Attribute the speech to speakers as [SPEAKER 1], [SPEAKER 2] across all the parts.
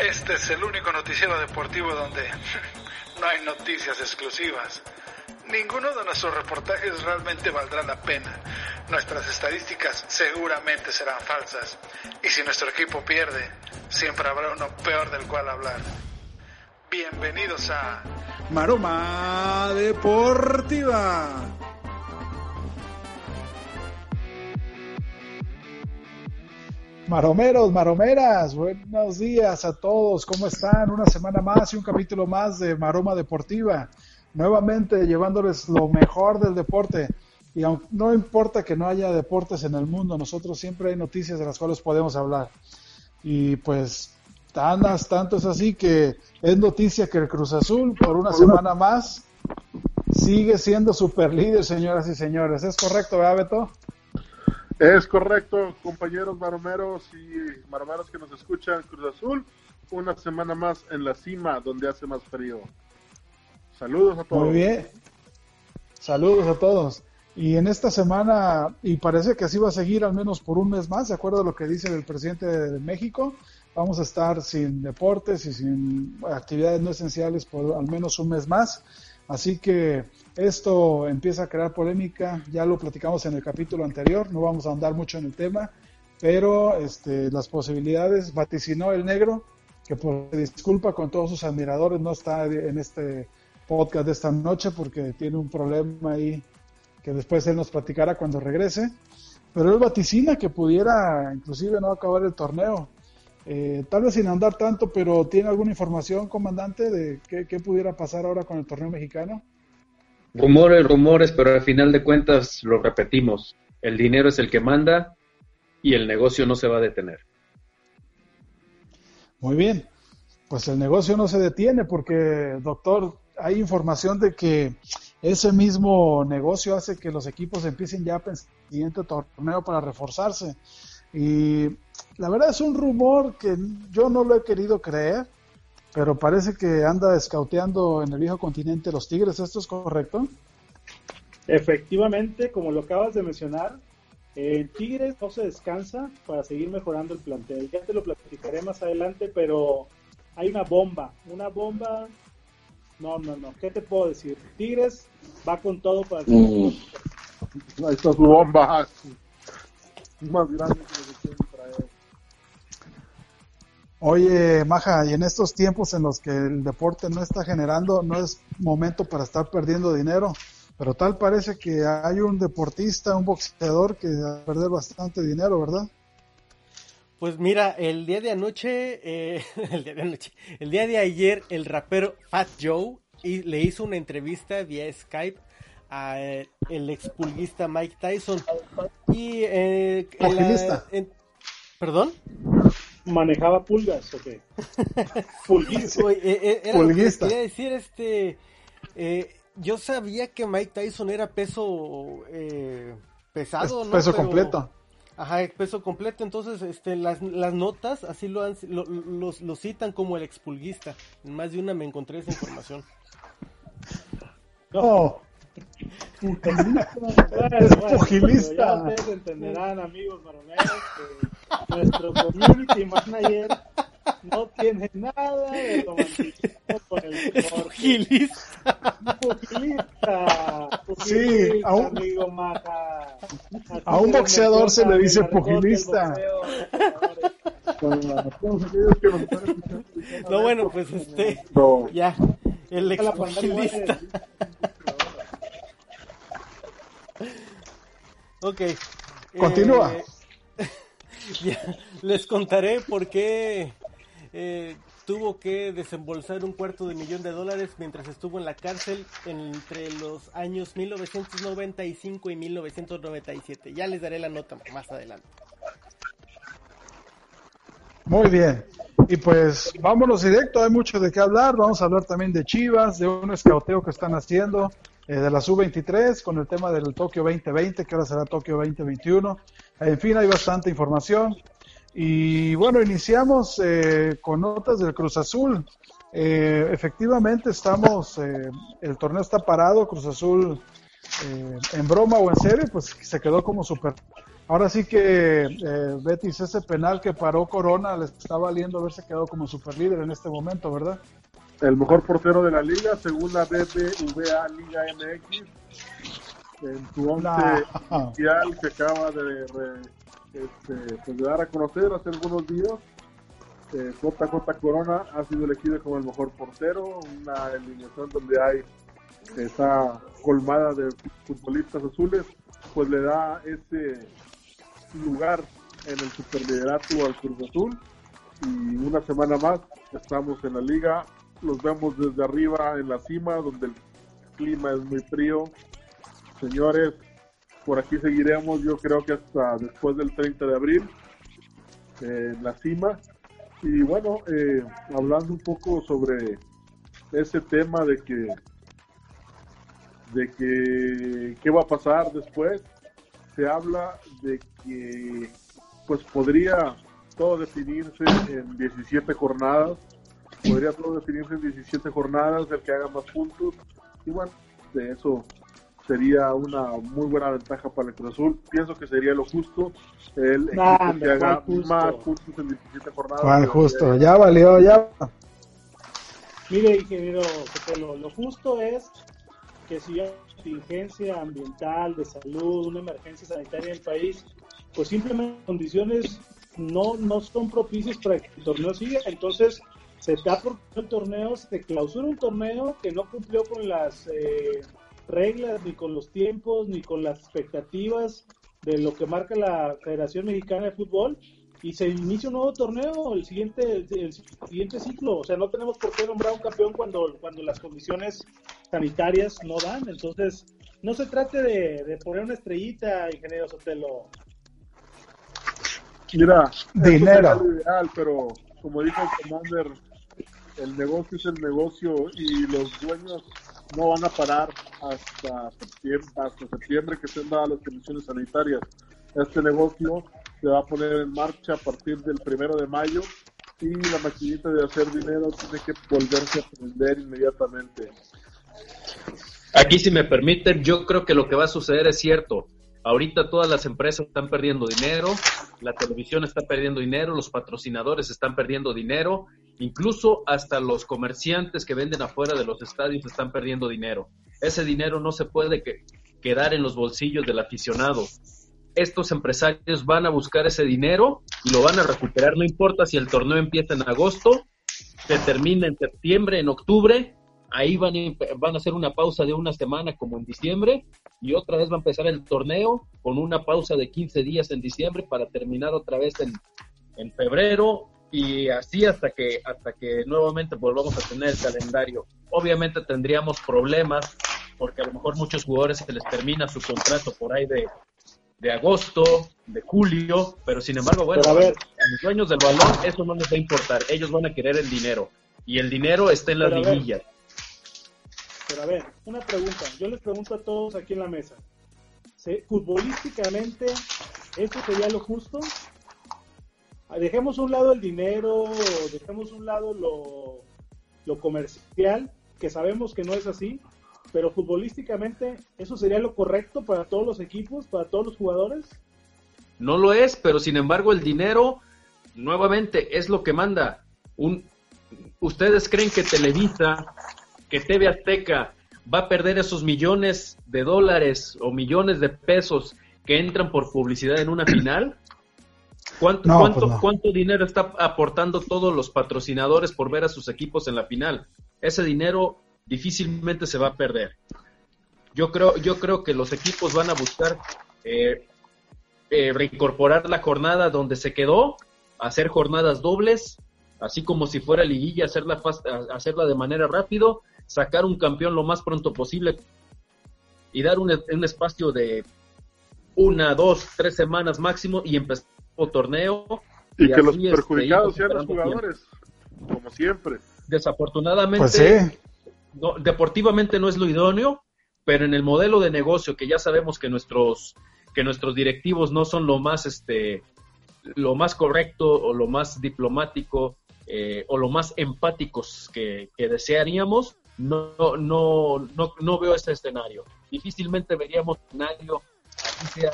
[SPEAKER 1] este es el único noticiero deportivo donde no hay noticias exclusivas. Ninguno de nuestros reportajes realmente valdrá la pena. Nuestras estadísticas seguramente serán falsas. Y si nuestro equipo pierde, siempre habrá uno peor del cual hablar. Bienvenidos a
[SPEAKER 2] Maroma Deportiva. Maromeros, maromeras, buenos días a todos, ¿cómo están? Una semana más y un capítulo más de Maroma Deportiva, nuevamente llevándoles lo mejor del deporte. Y aunque no importa que no haya deportes en el mundo, nosotros siempre hay noticias de las cuales podemos hablar. Y pues, tanas, tanto es así que es noticia que el Cruz Azul, por una semana más, sigue siendo super líder, señoras y señores. ¿Es correcto, verdad, Beto?
[SPEAKER 3] Es correcto, compañeros maromeros y maromeros que nos escuchan, Cruz Azul, una semana más en la cima donde hace más frío. Saludos a todos.
[SPEAKER 2] Muy bien. Saludos a todos. Y en esta semana, y parece que así va a seguir al menos por un mes más, de acuerdo a lo que dice el presidente de México, vamos a estar sin deportes y sin actividades no esenciales por al menos un mes más. Así que esto empieza a crear polémica, ya lo platicamos en el capítulo anterior, no vamos a andar mucho en el tema, pero este, las posibilidades, vaticinó el negro, que por disculpa con todos sus admiradores, no está en este podcast de esta noche porque tiene un problema ahí que después él nos platicará cuando regrese, pero él vaticina que pudiera inclusive no acabar el torneo. Eh, tal vez sin andar tanto, pero ¿tiene alguna información, comandante, de qué, qué pudiera pasar ahora con el torneo mexicano?
[SPEAKER 4] Rumores, rumores, pero al final de cuentas lo repetimos. El dinero es el que manda y el negocio no se va a detener.
[SPEAKER 2] Muy bien, pues el negocio no se detiene porque, doctor, hay información de que ese mismo negocio hace que los equipos empiecen ya a pensar en el siguiente torneo para reforzarse. Y la verdad es un rumor que yo no lo he querido creer, pero parece que anda escauteando en el viejo continente los Tigres, ¿esto es correcto?
[SPEAKER 5] Efectivamente, como lo acabas de mencionar, el Tigres no se descansa para seguir mejorando el plantel. Ya te lo platicaré más adelante, pero hay una bomba, una bomba. No, no, no. ¿Qué te puedo decir? Tigres va con todo para.
[SPEAKER 3] Mm. Estas bombas más grandes que.
[SPEAKER 2] Oye, Maja, y en estos tiempos en los que el deporte no está generando, no es momento para estar perdiendo dinero, pero tal parece que hay un deportista, un boxeador que va a perder bastante dinero, ¿verdad?
[SPEAKER 6] Pues mira, el día de anoche, eh, el día de anoche, el día de ayer, el rapero Fat Joe y le hizo una entrevista vía Skype a eh, el expulguista Mike Tyson y eh, en- ¿Perdón?
[SPEAKER 5] ¿Manejaba pulgas o qué? Pulguista.
[SPEAKER 6] Oye, eh, eh, lo que
[SPEAKER 2] Pulguista.
[SPEAKER 6] quería decir, este, eh, yo sabía que Mike Tyson era peso eh, pesado,
[SPEAKER 2] Es
[SPEAKER 6] ¿no?
[SPEAKER 2] peso
[SPEAKER 6] Pero-
[SPEAKER 2] completo.
[SPEAKER 6] Ajá, peso completo, entonces este, las, las notas así lo, han, lo, lo- lo citan como el expulguista. En más de una me encontré esa información.
[SPEAKER 2] No,
[SPEAKER 5] Bueno,
[SPEAKER 2] Es
[SPEAKER 5] bueno,
[SPEAKER 2] pugilista.
[SPEAKER 5] Ya ustedes entenderán, amigos maromeros, que nuestro community manager no tiene nada de romanticismo con el deporte.
[SPEAKER 6] Pugilista.
[SPEAKER 5] Pugilista.
[SPEAKER 2] Sí,
[SPEAKER 5] Pugilista,
[SPEAKER 2] a un-
[SPEAKER 5] amigo Maja.
[SPEAKER 2] A un boxeador se le dice pugilista.
[SPEAKER 6] No, bueno, pues este,
[SPEAKER 3] no.
[SPEAKER 6] ya, el
[SPEAKER 5] La pantalla
[SPEAKER 6] Ok.
[SPEAKER 2] Continúa.
[SPEAKER 6] Eh, ya, les contaré por qué eh, tuvo que desembolsar un cuarto de millón de dólares mientras estuvo en la cárcel entre los años 1995 y 1997. Ya les daré la nota más adelante.
[SPEAKER 2] Muy bien. Y pues vámonos directo, hay mucho de qué hablar. Vamos a hablar también de Chivas, de un escauteo que están haciendo, eh, de la Sub-23, con el tema del Tokio 2020, que ahora será Tokio 2021. En fin, hay bastante información. Y bueno, iniciamos eh, con notas del Cruz Azul. Eh, efectivamente, estamos, el torneo está parado, Cruz Azul en broma o en serio, pues se quedó como super Ahora sí que Betis, ese penal que paró Corona le está valiendo haberse quedado como superlíder en este momento, ¿verdad?
[SPEAKER 3] El mejor portero de la liga, según la BBVA Liga MX, en su once inicial que acaba de, este, pues, dar a conocer hace algunos días. Eh, JJ Corona ha sido elegido como el mejor portero, una eliminación donde hay esa colmada de futbolistas azules, pues le da ese lugar en el superliderato al Cruz Azul y una semana más estamos en la liga, los vemos desde arriba en la cima donde el clima es muy frío. Señores, por aquí seguiremos yo creo que hasta después del 30 de abril en la cima. Y bueno, eh, hablando un poco sobre ese tema de que de que qué va a pasar después, se habla de que pues podría todo definirse en 17 jornadas, podría todo definirse en 17 jornadas, el que haga más puntos, y bueno, de eso sería una muy buena ventaja para el Cruz Azul. Pienso que sería lo justo el equipo que haga más puntos en 17 jornadas.
[SPEAKER 2] justo, ya valió, ya.
[SPEAKER 5] Mire, ingeniero, lo, lo justo es que si hay contingencia ambiental, de salud, una emergencia sanitaria en el país, pues simplemente condiciones no, no son propicias para que el torneo siga. Entonces, se da por el torneo, se clausura un torneo que no cumplió con las eh, reglas, ni con los tiempos, ni con las expectativas de lo que marca la Federación Mexicana de Fútbol y se inicia un nuevo torneo el siguiente el, siguiente ciclo. O sea no tenemos por qué nombrar un campeón cuando cuando las condiciones sanitarias no dan. Entonces no se trate de, poner una estrellita ingeniero Sotelo.
[SPEAKER 3] Mira
[SPEAKER 2] dinero.
[SPEAKER 3] ideal pero como dijo el commander el negocio es el negocio y los dueños no van a parar hasta septiembre, hasta septiembre que estén dadas las condiciones sanitarias este negocio se va a poner en marcha a partir del primero de mayo y la maquinita de hacer dinero tiene que volverse a prender inmediatamente.
[SPEAKER 4] Aquí, si me permiten, yo creo que lo que va a suceder es cierto. Ahorita todas las empresas están perdiendo dinero, la televisión está perdiendo dinero, los patrocinadores están perdiendo dinero, incluso hasta los comerciantes que venden afuera de los estadios están perdiendo dinero. Ese dinero no se puede quedar en los bolsillos del aficionado estos empresarios van a buscar ese dinero y lo van a recuperar, no importa si el torneo empieza en agosto, se termina en septiembre, en octubre, ahí van a, van a hacer una pausa de una semana como en diciembre y otra vez va a empezar el torneo con una pausa de 15 días en diciembre para terminar otra vez en, en febrero y así hasta que hasta que nuevamente volvamos a tener el calendario. Obviamente tendríamos problemas porque a lo mejor muchos jugadores se les termina su contrato por ahí de de agosto, de julio, pero sin embargo, bueno, a, ver, los dueños del balón eso no les va a importar, ellos van a querer el dinero y el dinero está en las liguillas.
[SPEAKER 5] Pero a ver, una pregunta, yo les pregunto a todos aquí en la mesa, futbolísticamente, ¿esto sería lo justo? Dejemos un lado el dinero, dejemos un lado lo, lo comercial, que sabemos que no es así, pero futbolísticamente, ¿eso sería lo correcto para todos los equipos, para todos los jugadores?
[SPEAKER 4] No lo es, pero sin embargo el dinero, nuevamente, es lo que manda. Un, ¿Ustedes creen que Televisa, que TV Azteca va a perder esos millones de dólares o millones de pesos que entran por publicidad en una final? ¿Cuánto, cuánto, pues cuánto dinero está aportando todos los patrocinadores por ver a sus equipos en la final? Ese dinero difícilmente se va a perder. Yo creo, yo creo que los equipos van a buscar eh, eh, reincorporar la jornada donde se quedó, hacer jornadas dobles, así como si fuera liguilla, hacerla, hacerla de manera rápido, sacar un campeón lo más pronto posible y dar un, un espacio de una, dos, tres semanas máximo y empezar el torneo.
[SPEAKER 3] Y, que los este, perjudicados sean los jugadores, como siempre.
[SPEAKER 4] Desafortunadamente,
[SPEAKER 2] pues
[SPEAKER 4] no, deportivamente no es lo idóneo, pero en el modelo de negocio que ya sabemos que nuestros que nuestros directivos no son lo más este lo más correcto o lo más diplomático eh, o lo más empáticos que, desearíamos, no, no, no, no veo ese escenario. Difícilmente veríamos un escenario, así sea,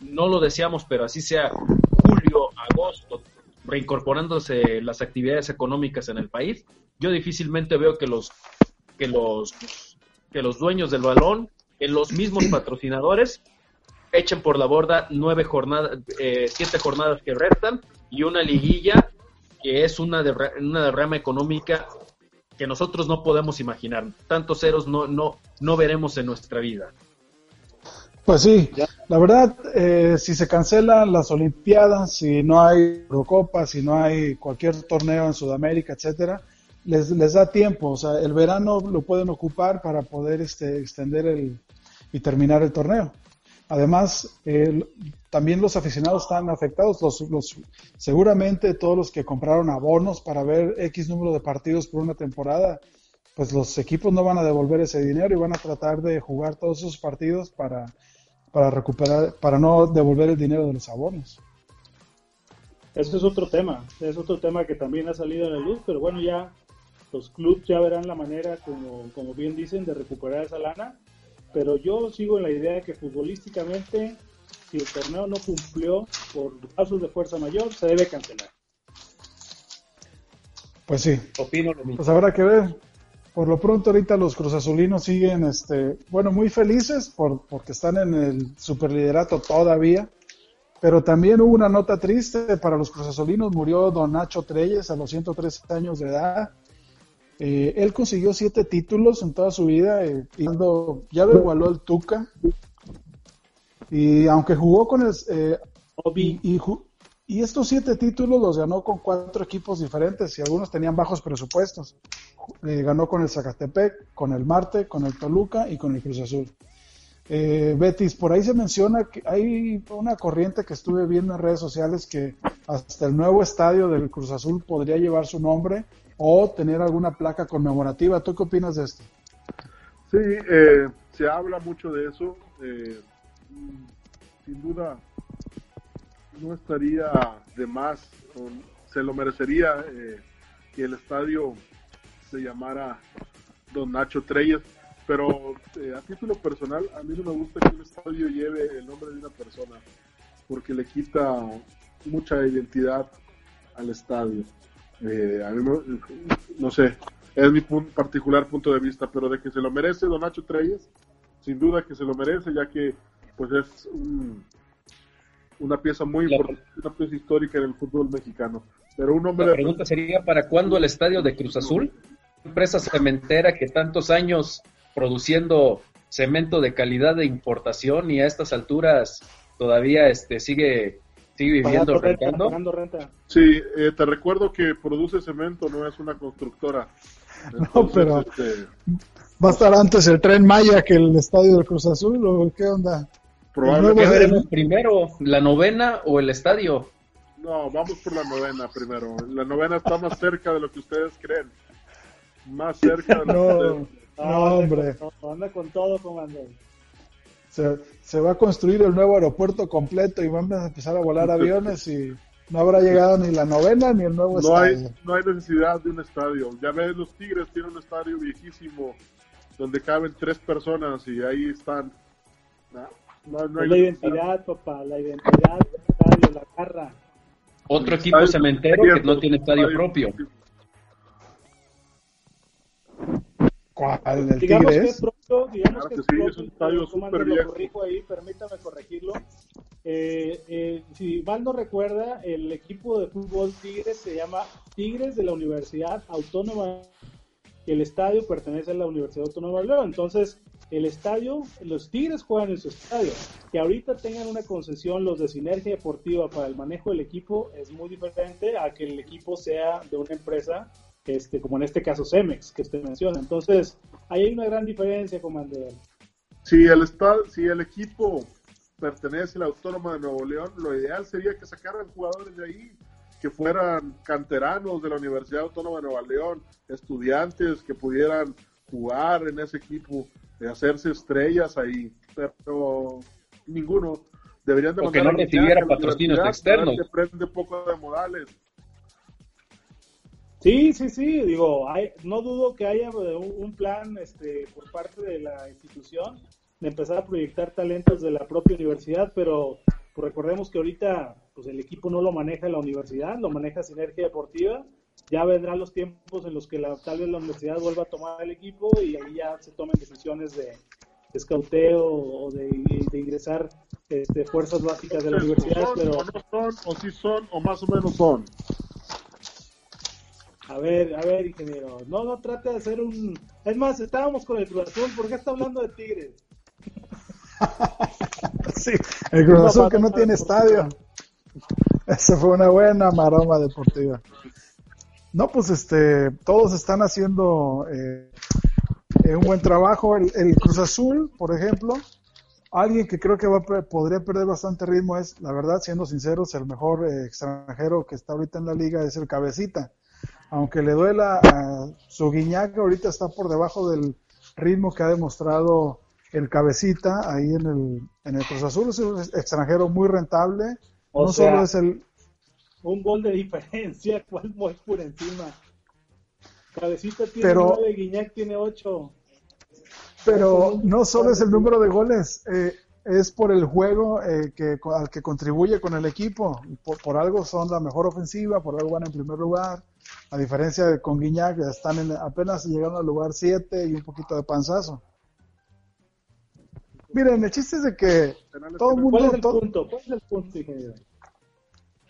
[SPEAKER 4] no lo deseamos, pero así sea julio, agosto, reincorporándose las actividades económicas en el país. Yo difícilmente veo que los que los que los dueños del balón, que los mismos patrocinadores echen por la borda nueve jornadas, eh, siete jornadas que restan y una liguilla que es una, una derrama económica que nosotros no podemos imaginar. Tantos ceros no, no, no veremos en nuestra vida.
[SPEAKER 2] Pues sí, la verdad, eh, si se cancelan las Olimpiadas, si no hay Eurocopa, si no hay cualquier torneo en Sudamérica, etcétera, les, les da tiempo. O sea, el verano lo pueden ocupar para poder este, extender el, y terminar el torneo. Además, también los aficionados están afectados. Los, los, seguramente todos los que compraron abonos para ver X número de partidos por una temporada, pues los equipos no van a devolver ese dinero y van a tratar de jugar todos esos partidos para, para recuperar, para no devolver el dinero de los abonos.
[SPEAKER 5] Ese es otro tema, es otro tema que también ha salido a la luz, pero bueno, ya los clubes ya verán la manera, como, como bien dicen, de recuperar esa lana pero yo sigo en la idea de que futbolísticamente, si el torneo no cumplió por casos de fuerza mayor, se debe cancelar.
[SPEAKER 2] Pues sí.
[SPEAKER 4] Opino lo mismo.
[SPEAKER 2] Pues habrá que ver. Por lo pronto ahorita los cruzazulinos siguen, este, bueno, muy felices por, porque están en el superliderato todavía. Pero también hubo una nota triste para los cruzazulinos. Murió don Nacho Treyes a los 103 años de edad. Eh, él consiguió siete títulos en toda su vida eh, y ya lo igualó el Tuca. Y aunque jugó con el... Eh, y, y, estos siete títulos los ganó con cuatro equipos diferentes y algunos tenían bajos presupuestos. ganó con el Zacatepec, con el Marte, con el Toluca y con el Cruz Azul. Betis, por ahí se menciona que hay una corriente que estuve viendo en redes sociales que hasta el nuevo estadio del Cruz Azul podría llevar su nombre o tener alguna placa conmemorativa. ¿Tú qué opinas de esto?
[SPEAKER 3] Sí, eh, se habla mucho de eso. Eh, sin duda, no estaría de más, se lo merecería eh, que el estadio se llamara Don Nacho Treyes, pero a título personal, a mí no me gusta que un estadio lleve el nombre de una persona, porque le quita mucha identidad al estadio. Eh, a mí no, sé, es mi particular punto de vista, pero de que se lo merece Don Nacho Treyes, sin duda que se lo merece, ya que pues es una pieza muy importante, una pieza histórica en el fútbol mexicano. Pero un hombre
[SPEAKER 4] La pregunta sería, ¿para cuándo el estadio de Cruz Azul? Empresa cementera que tantos años produciendo cemento de calidad de importación y a estas alturas todavía este sigue sigue viviendo rentando.
[SPEAKER 5] Renta.
[SPEAKER 3] Sí, eh, te recuerdo que produce cemento, no es una constructora.
[SPEAKER 2] no, pero este, va a estar antes el tren Maya que el estadio del Cruz Azul, ¿o qué onda?
[SPEAKER 4] Probablemente. ¿Qué veremos primero, la novena o el estadio?
[SPEAKER 3] No, vamos por la novena primero. La novena está más cerca de lo que ustedes creen. Más cerca de lo
[SPEAKER 2] no, que ustedes No, hombre.
[SPEAKER 5] anda con todo, comandante
[SPEAKER 2] se, va a construir el nuevo aeropuerto completo y van a empezar a volar aviones y no habrá llegado ni la novena ni el nuevo
[SPEAKER 3] no
[SPEAKER 2] estadio.
[SPEAKER 3] Hay, no hay necesidad de un estadio. Ya ves, los Tigres tienen un estadio viejísimo donde caben tres personas y ahí están.
[SPEAKER 5] la identidad, papá, la identidad del estadio, la garra.
[SPEAKER 4] Otro equipo cementero que no tiene estadio propio.
[SPEAKER 2] ¿Cuál? digamos
[SPEAKER 5] Que es pronto, digamos que, es, un estadio súper viejo. ahí, permítame corregirlo. Eh, eh, si mal no recuerda, el equipo de fútbol Tigres se llama Tigres de la Universidad Autónoma. El estadio pertenece a la Universidad Autónoma de León. Entonces, el estadio, los Tigres juegan en su estadio. Que ahorita tengan una concesión los de Sinergia Deportiva para el manejo del equipo es muy diferente a que el equipo sea de una empresa este, como en este caso Cemex, que usted menciona. Entonces, ahí hay una gran diferencia, comandante.
[SPEAKER 3] Si el, estado, si el equipo pertenece a la Autónoma de Nuevo León, lo ideal sería que sacaran jugadores de ahí, que fueran canteranos de la Universidad Autónoma de Nueva León, estudiantes que pudieran jugar en ese equipo, de hacerse estrellas ahí, pero ninguno. Deberían de
[SPEAKER 4] o que no recibiera patrocinios externos.
[SPEAKER 3] Que prende poco de modales.
[SPEAKER 5] Sí, sí, sí, digo, no dudo que haya un, plan este, por parte de la institución de empezar a proyectar talentos de la propia universidad, pero pues recordemos que ahorita pues el equipo no lo maneja la universidad, lo maneja Sinergia Deportiva. Ya vendrán los tiempos en los que la, tal vez la universidad vuelva a tomar el equipo y ahí ya se tomen decisiones de, escauteo o de, ingresar este, fuerzas básicas de la universidad. pero...
[SPEAKER 3] O no son, o sí son, o más o menos son.
[SPEAKER 5] A ver, a ver, ingeniero. No, no trate de hacer un. Es más, estábamos con el Cruz Azul. ¿Por qué está hablando de Tigres?
[SPEAKER 2] sí, el Cruz Azul que no tiene estadio. Esa fue una buena maroma deportiva. No, pues este, todos están haciendo eh, un buen trabajo. El, Cruz Azul, por ejemplo, alguien que creo que va, podría perder bastante ritmo es, la verdad, siendo sinceros, el mejor eh, extranjero que está ahorita en la liga es el Cabecita aunque le duela a su Guiñac, ahorita está por debajo del ritmo que ha demostrado el cabecita ahí en el, en el Cruz Azul. Es un extranjero muy rentable.
[SPEAKER 5] no solo es el. Un gol de diferencia, cuál muy por encima. Cabecita tiene pero, nueve, Guiñac tiene ocho.
[SPEAKER 2] Pero no solo es el número de goles, eh, es por el juego eh, que, al que contribuye con el equipo. Por, por, algo son la mejor ofensiva, por algo van en primer lugar. A diferencia de con Guiñac, están en, apenas llegaron al lugar 7 y un poquito de panzazo. Miren, el chiste es de que todo el mundo...
[SPEAKER 5] ¿Cuál es el punto? ¿Cuál es el punto, ingeniero?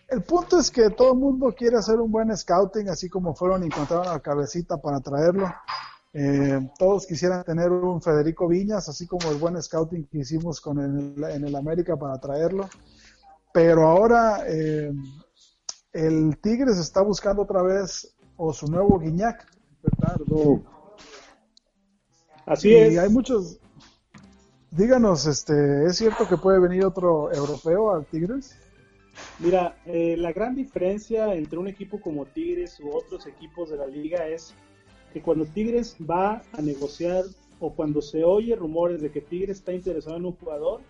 [SPEAKER 2] El punto es que todo el mundo quiere hacer un buen scouting, así como fueron y encontraron a la cabecita para traerlo. Eh, todos quisieran tener un Federico Viñas, así como el buen scouting que hicimos con el, en el América para traerlo. Pero ahora eh, el Tigres está buscando otra vez o su nuevo Guiñac.
[SPEAKER 5] Así
[SPEAKER 2] y
[SPEAKER 5] es.
[SPEAKER 2] hay muchos. Díganos, este, ¿es cierto que puede venir otro europeo al Tigres?
[SPEAKER 5] Mira, eh, la gran diferencia entre un equipo como Tigres u otros equipos de la liga es que cuando Tigres va a negociar o cuando se oye rumores de que Tigres está interesado en un jugador,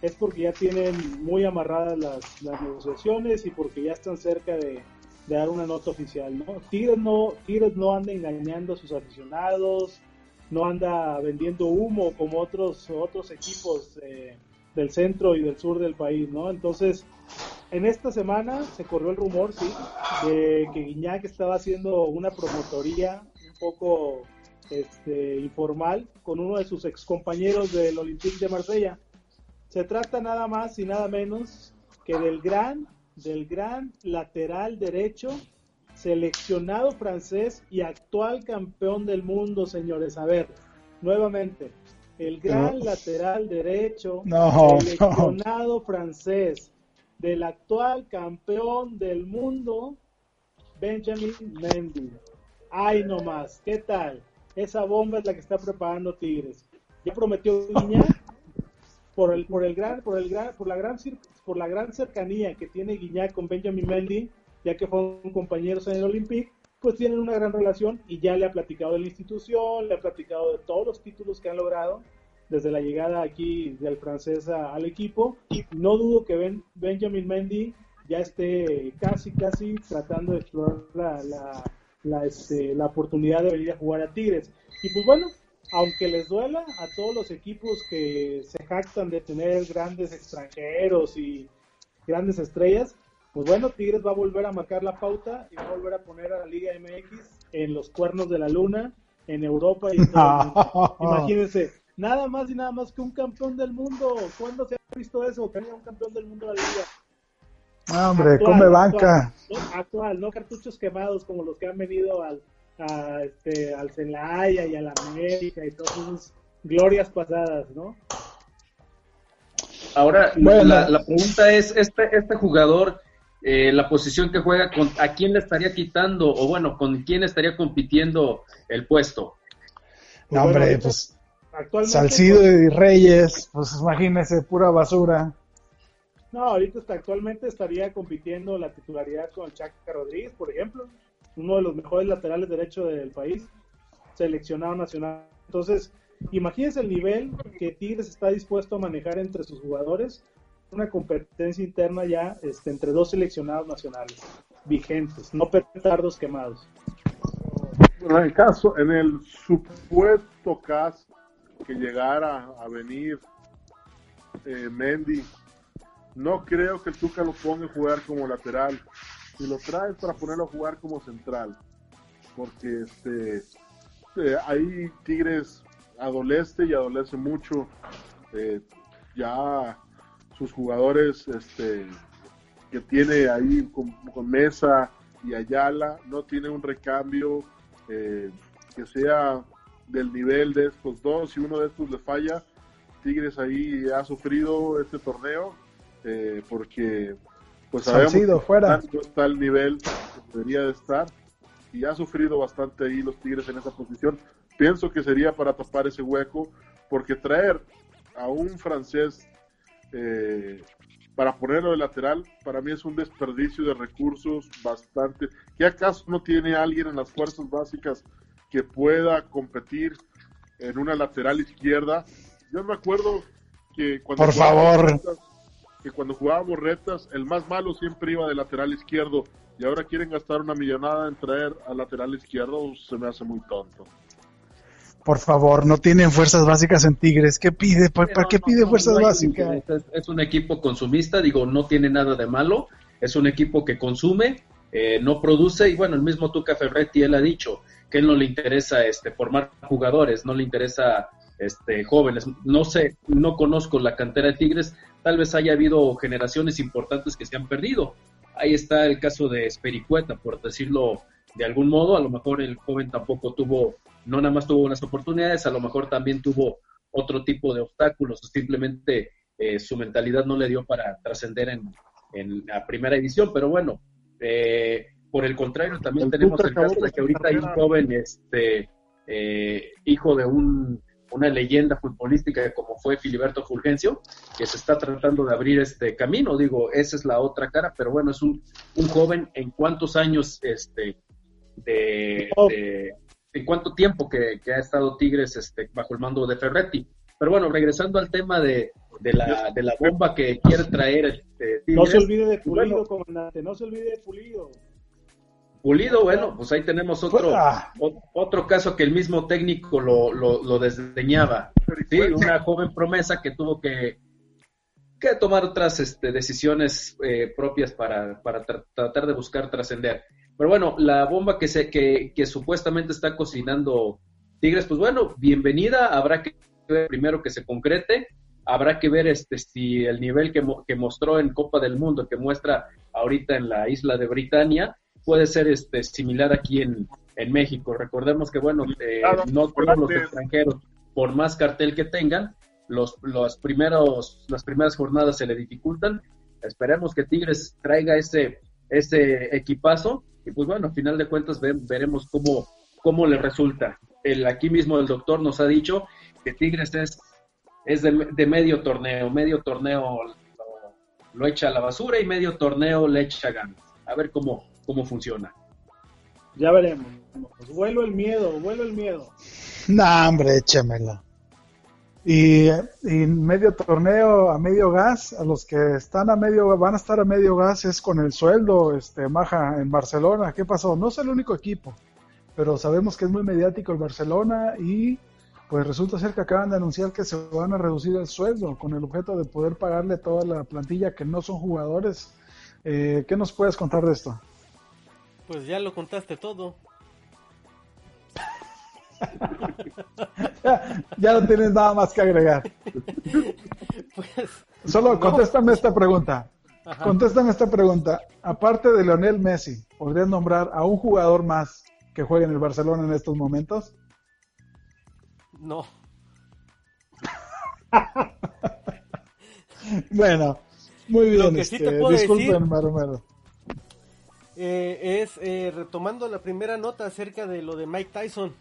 [SPEAKER 5] es porque ya tienen muy amarradas las, negociaciones y porque ya están cerca de, dar una nota oficial, ¿no? Tigres no, Tigres no anda engañando a sus aficionados, no anda vendiendo humo como otros, otros equipos del centro y del sur del país, ¿no? Entonces, en esta semana se corrió el rumor, sí, de que Guiñac estaba haciendo una promotoría un poco este, informal con uno de sus excompañeros del Olympique de Marsella se trata nada más y nada menos que del gran, del gran lateral derecho, seleccionado francés y actual campeón del mundo, señores. A ver, nuevamente, el gran lateral derecho, seleccionado francés, del actual campeón del mundo, Benjamin Mendy. Ay, no más, ¿qué tal? Esa bomba es la que está preparando Tigres. Ya prometió Guiñac por el por el gran por el gran por la gran por la gran cercanía que tiene Guiñac con Benjamin Mendy, ya que fueron compañeros en el Olympique, pues tienen una gran relación y ya le ha platicado de la institución, le ha platicado de todos los títulos que han logrado desde la llegada aquí del francés al equipo. No dudo que ben, Benjamin Mendy ya esté casi, casi tratando de explorar la, la, la, este, la oportunidad de venir a jugar a Tigres. Y pues bueno, aunque les duela a todos los equipos que se jactan de tener grandes extranjeros y grandes estrellas, pues bueno, Tigres va a volver a marcar la pauta y va a volver a poner a la Liga MX en los cuernos de la luna, en Europa y en todo Imagínense, nada más y nada más que un campeón del mundo. ¿Cuándo se ha visto eso? Que haya un campeón del mundo de la liga.
[SPEAKER 2] hombre, come banca.
[SPEAKER 5] actual, no cartuchos quemados como los que han venido al, a, este, al Celaya y a la América y todas esas glorias pasadas, ¿no?
[SPEAKER 4] Ahora, la, pregunta es, este, este jugador, eh, la posición que juega, con, ¿a quién le estaría quitando? O bueno, ¿con quién estaría compitiendo el puesto?
[SPEAKER 2] No, hombre, pues Salcido pues, y Reyes, pues imagínese, pura basura.
[SPEAKER 5] No, ahorita está, actualmente estaría compitiendo la titularidad con Chaca Rodríguez, por ejemplo, uno de los mejores laterales derechos del país, seleccionado nacional. Entonces, imagínense el nivel que Tigres está dispuesto a manejar entre sus jugadores, una competencia interna ya este, entre dos seleccionados nacionales vigentes, no petardos quemados.
[SPEAKER 3] En el caso, en el supuesto caso que llegara a venir eh, Mendy, no creo que el Tuca lo ponga a jugar como lateral. Si lo trae para ponerlo a jugar como central. Porque este eh, ahí Tigres adolece y adolece mucho. Eh, ya sus jugadores este, que tiene ahí con, Mesa y Ayala no tiene un recambio eh, que sea del nivel de estos dos. Si uno de estos le falla, Tigres ahí ha sufrido este torneo eh, porque pues sabemos fuera. no está el nivel que debería de estar y ha sufrido bastante ahí los Tigres en esa posición. Pienso que sería para tapar ese hueco porque traer a un francés eh, para ponerlo de lateral, para mí es un desperdicio de recursos bastante. ¿Qué acaso no tiene alguien en las fuerzas básicas que pueda competir en una lateral izquierda? Yo me acuerdo que cuando
[SPEAKER 2] por favor
[SPEAKER 3] que cuando jugábamos retas el más malo siempre iba de lateral izquierdo y ahora quieren gastar una millonada en traer al lateral izquierdo se me hace muy tonto.
[SPEAKER 2] Por favor, no tienen fuerzas básicas en Tigres. ¿Qué pide? ¿Para, qué pide fuerzas básicas?
[SPEAKER 4] Es, un equipo consumista, digo, no tiene nada de malo. Es un equipo que consume, eh, no produce y bueno, el mismo Tuca Ferretti él ha dicho que él no le interesa este formar jugadores, no le interesa este jóvenes. No sé, no conozco la cantera de Tigres. Tal vez haya habido generaciones importantes que se han perdido. Ahí está el caso de Espericueta, por decirlo de algún modo. A lo mejor el joven tampoco tuvo no nada más tuvo unas oportunidades, a lo mejor también tuvo otro tipo de obstáculos, simplemente eh, su mentalidad no le dio para trascender en, la primera edición, pero bueno, eh, por el contrario, también tenemos el caso de que ahorita hay un joven, este, eh, hijo de un, una leyenda futbolística como fue Filiberto Fulgencio, que se está tratando de abrir este camino, digo, esa es la otra cara, pero bueno, es un, un joven en cuántos años este, de en cuánto tiempo que, ha estado Tigres este, bajo el mando de Ferretti. Pero bueno, regresando al tema de, la, de la bomba que quiere traer este,
[SPEAKER 5] Tigres. No se olvide de Pulido, comandante, no se olvide de Pulido.
[SPEAKER 4] Pulido, bueno, pues ahí tenemos otro, otro caso que el mismo técnico lo, lo, desdeñaba. Sí, una joven promesa que tuvo que, que tomar otras este, decisiones eh, propias para, para tratar de buscar trascender. Pero bueno, la bomba que, se, que, que supuestamente está cocinando Tigres, pues bueno, bienvenida. Habrá que ver primero que se concrete. Habrá que ver este si el nivel que, que mostró en Copa del Mundo, que muestra ahorita en la isla de Britania, puede ser este similar aquí en, en México. Recordemos que, bueno, eh, no todos los extranjeros, por más cartel que tengan, los, los primeros, las primeras jornadas se le dificultan. Esperemos que Tigres traiga ese, ese equipazo y pues bueno, a final de cuentas veremos cómo, cómo le resulta. El, aquí mismo el doctor nos ha dicho que Tigres es, es de, medio torneo, medio torneo lo, echa a la basura y medio torneo le echa ganas. A ver cómo, cómo funciona.
[SPEAKER 5] Ya veremos. vuelo el miedo, vuelo el miedo.
[SPEAKER 2] No, hombre, échamela. Y, medio torneo a medio gas, a los que están a medio, van a estar a medio gas es con el sueldo, este, Maja, en Barcelona. ¿Qué pasó? No es el único equipo, pero sabemos que es muy mediático el Barcelona y pues resulta ser que acaban de anunciar que se van a reducir el sueldo con el objeto de poder pagarle toda la plantilla que no son jugadores. Eh, ¿Qué nos puedes contar de esto?
[SPEAKER 6] Pues ya lo contaste todo.
[SPEAKER 2] ya, no tienes nada más que agregar. Pues, Solo contéstame esta pregunta. Contéstame esta pregunta. Aparte de Leonel Messi, ¿podrías nombrar a un jugador más que juegue en el Barcelona en estos momentos?
[SPEAKER 6] No.
[SPEAKER 2] bueno, muy bien.
[SPEAKER 6] Este, disculpen, eh, es eh, retomando la primera nota acerca de lo de Mike Tyson.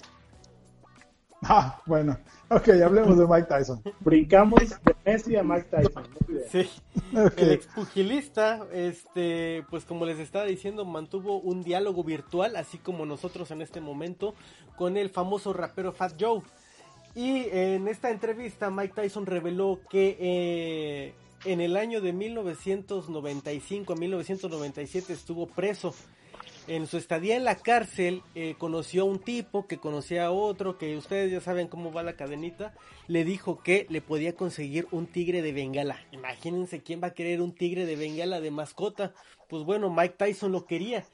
[SPEAKER 2] Ah, bueno. Ok, hablemos de Mike Tyson.
[SPEAKER 5] Brincamos de Messi a Mike Tyson.
[SPEAKER 6] Sí. El expugilista, este, pues como les estaba diciendo, mantuvo un diálogo virtual, así como nosotros en este momento, con el famoso rapero Fat Joe. Y en esta entrevista Mike Tyson reveló que eh, en el año de 1995 a 1997 estuvo preso en su estadía en la cárcel eh, conoció a un tipo que conocía a otro, que ustedes ya saben cómo va la cadenita, le dijo que le podía conseguir un tigre de bengala. Imagínense quién va a querer un tigre de bengala de mascota. Pues bueno, Mike Tyson lo quería.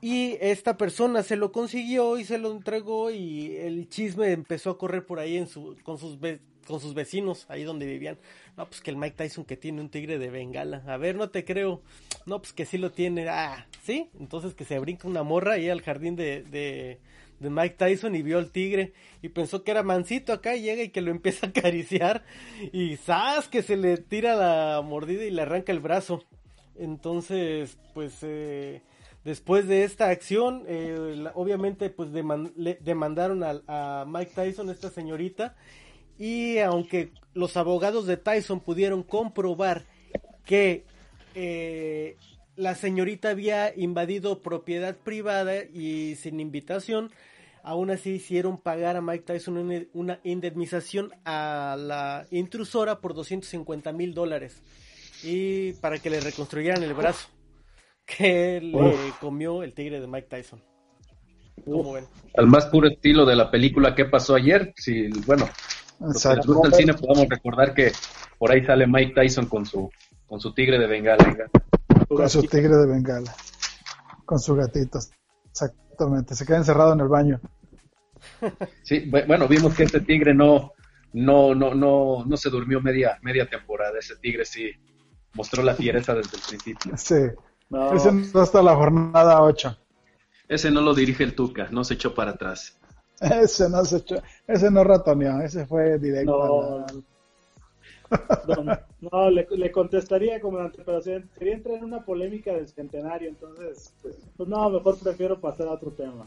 [SPEAKER 6] Y esta persona se lo consiguió y se lo entregó y el chisme empezó a correr por ahí en su, con, sus, con sus vecinos, ahí donde vivían. No, pues que el Mike Tyson que tiene un tigre de bengala. A ver, no te creo. No, pues que sí lo tiene. Ah, sí. Entonces que se brinca una morra ahí al jardín de, de, Mike Tyson y vio al tigre y pensó que era mansito acá y llega y que lo empieza a acariciar y ¡zas! que se le tira la mordida y le arranca el brazo. Entonces, pues eh, después de esta acción, eh, obviamente pues demandaron a, a Mike Tyson, esta señorita, y aunque los abogados de Tyson pudieron comprobar que eh, la señorita había invadido propiedad privada y sin invitación, aún así hicieron pagar a Mike Tyson una, indemnización a la intrusora por 250 mil dólares y para que le reconstruyeran el brazo que le comió el tigre de Mike Tyson.
[SPEAKER 4] Al más puro estilo de la película ¿Qué pasó ayer? Si, bueno, los que les gusta el cine podemos recordar que por ahí sale Mike Tyson con su con su tigre de bengala.
[SPEAKER 2] Con su tigre de bengala. Con su gatito. Exactamente. Se queda encerrado en el baño.
[SPEAKER 4] Sí, bueno, vimos que este tigre no no no no no se durmió media media temporada. Ese tigre sí mostró la fiereza desde el principio.
[SPEAKER 2] Sí. Ese no hasta la jornada 8.
[SPEAKER 4] Ese no lo dirige el Tuca, no se echó para atrás.
[SPEAKER 2] Ese no se echó, ese no ratoneó, ese fue directo.
[SPEAKER 5] No, no, le, contestaría, comandante, pero quería entrar en una polémica del centenario, entonces, pues, pues, no, mejor prefiero pasar a otro tema.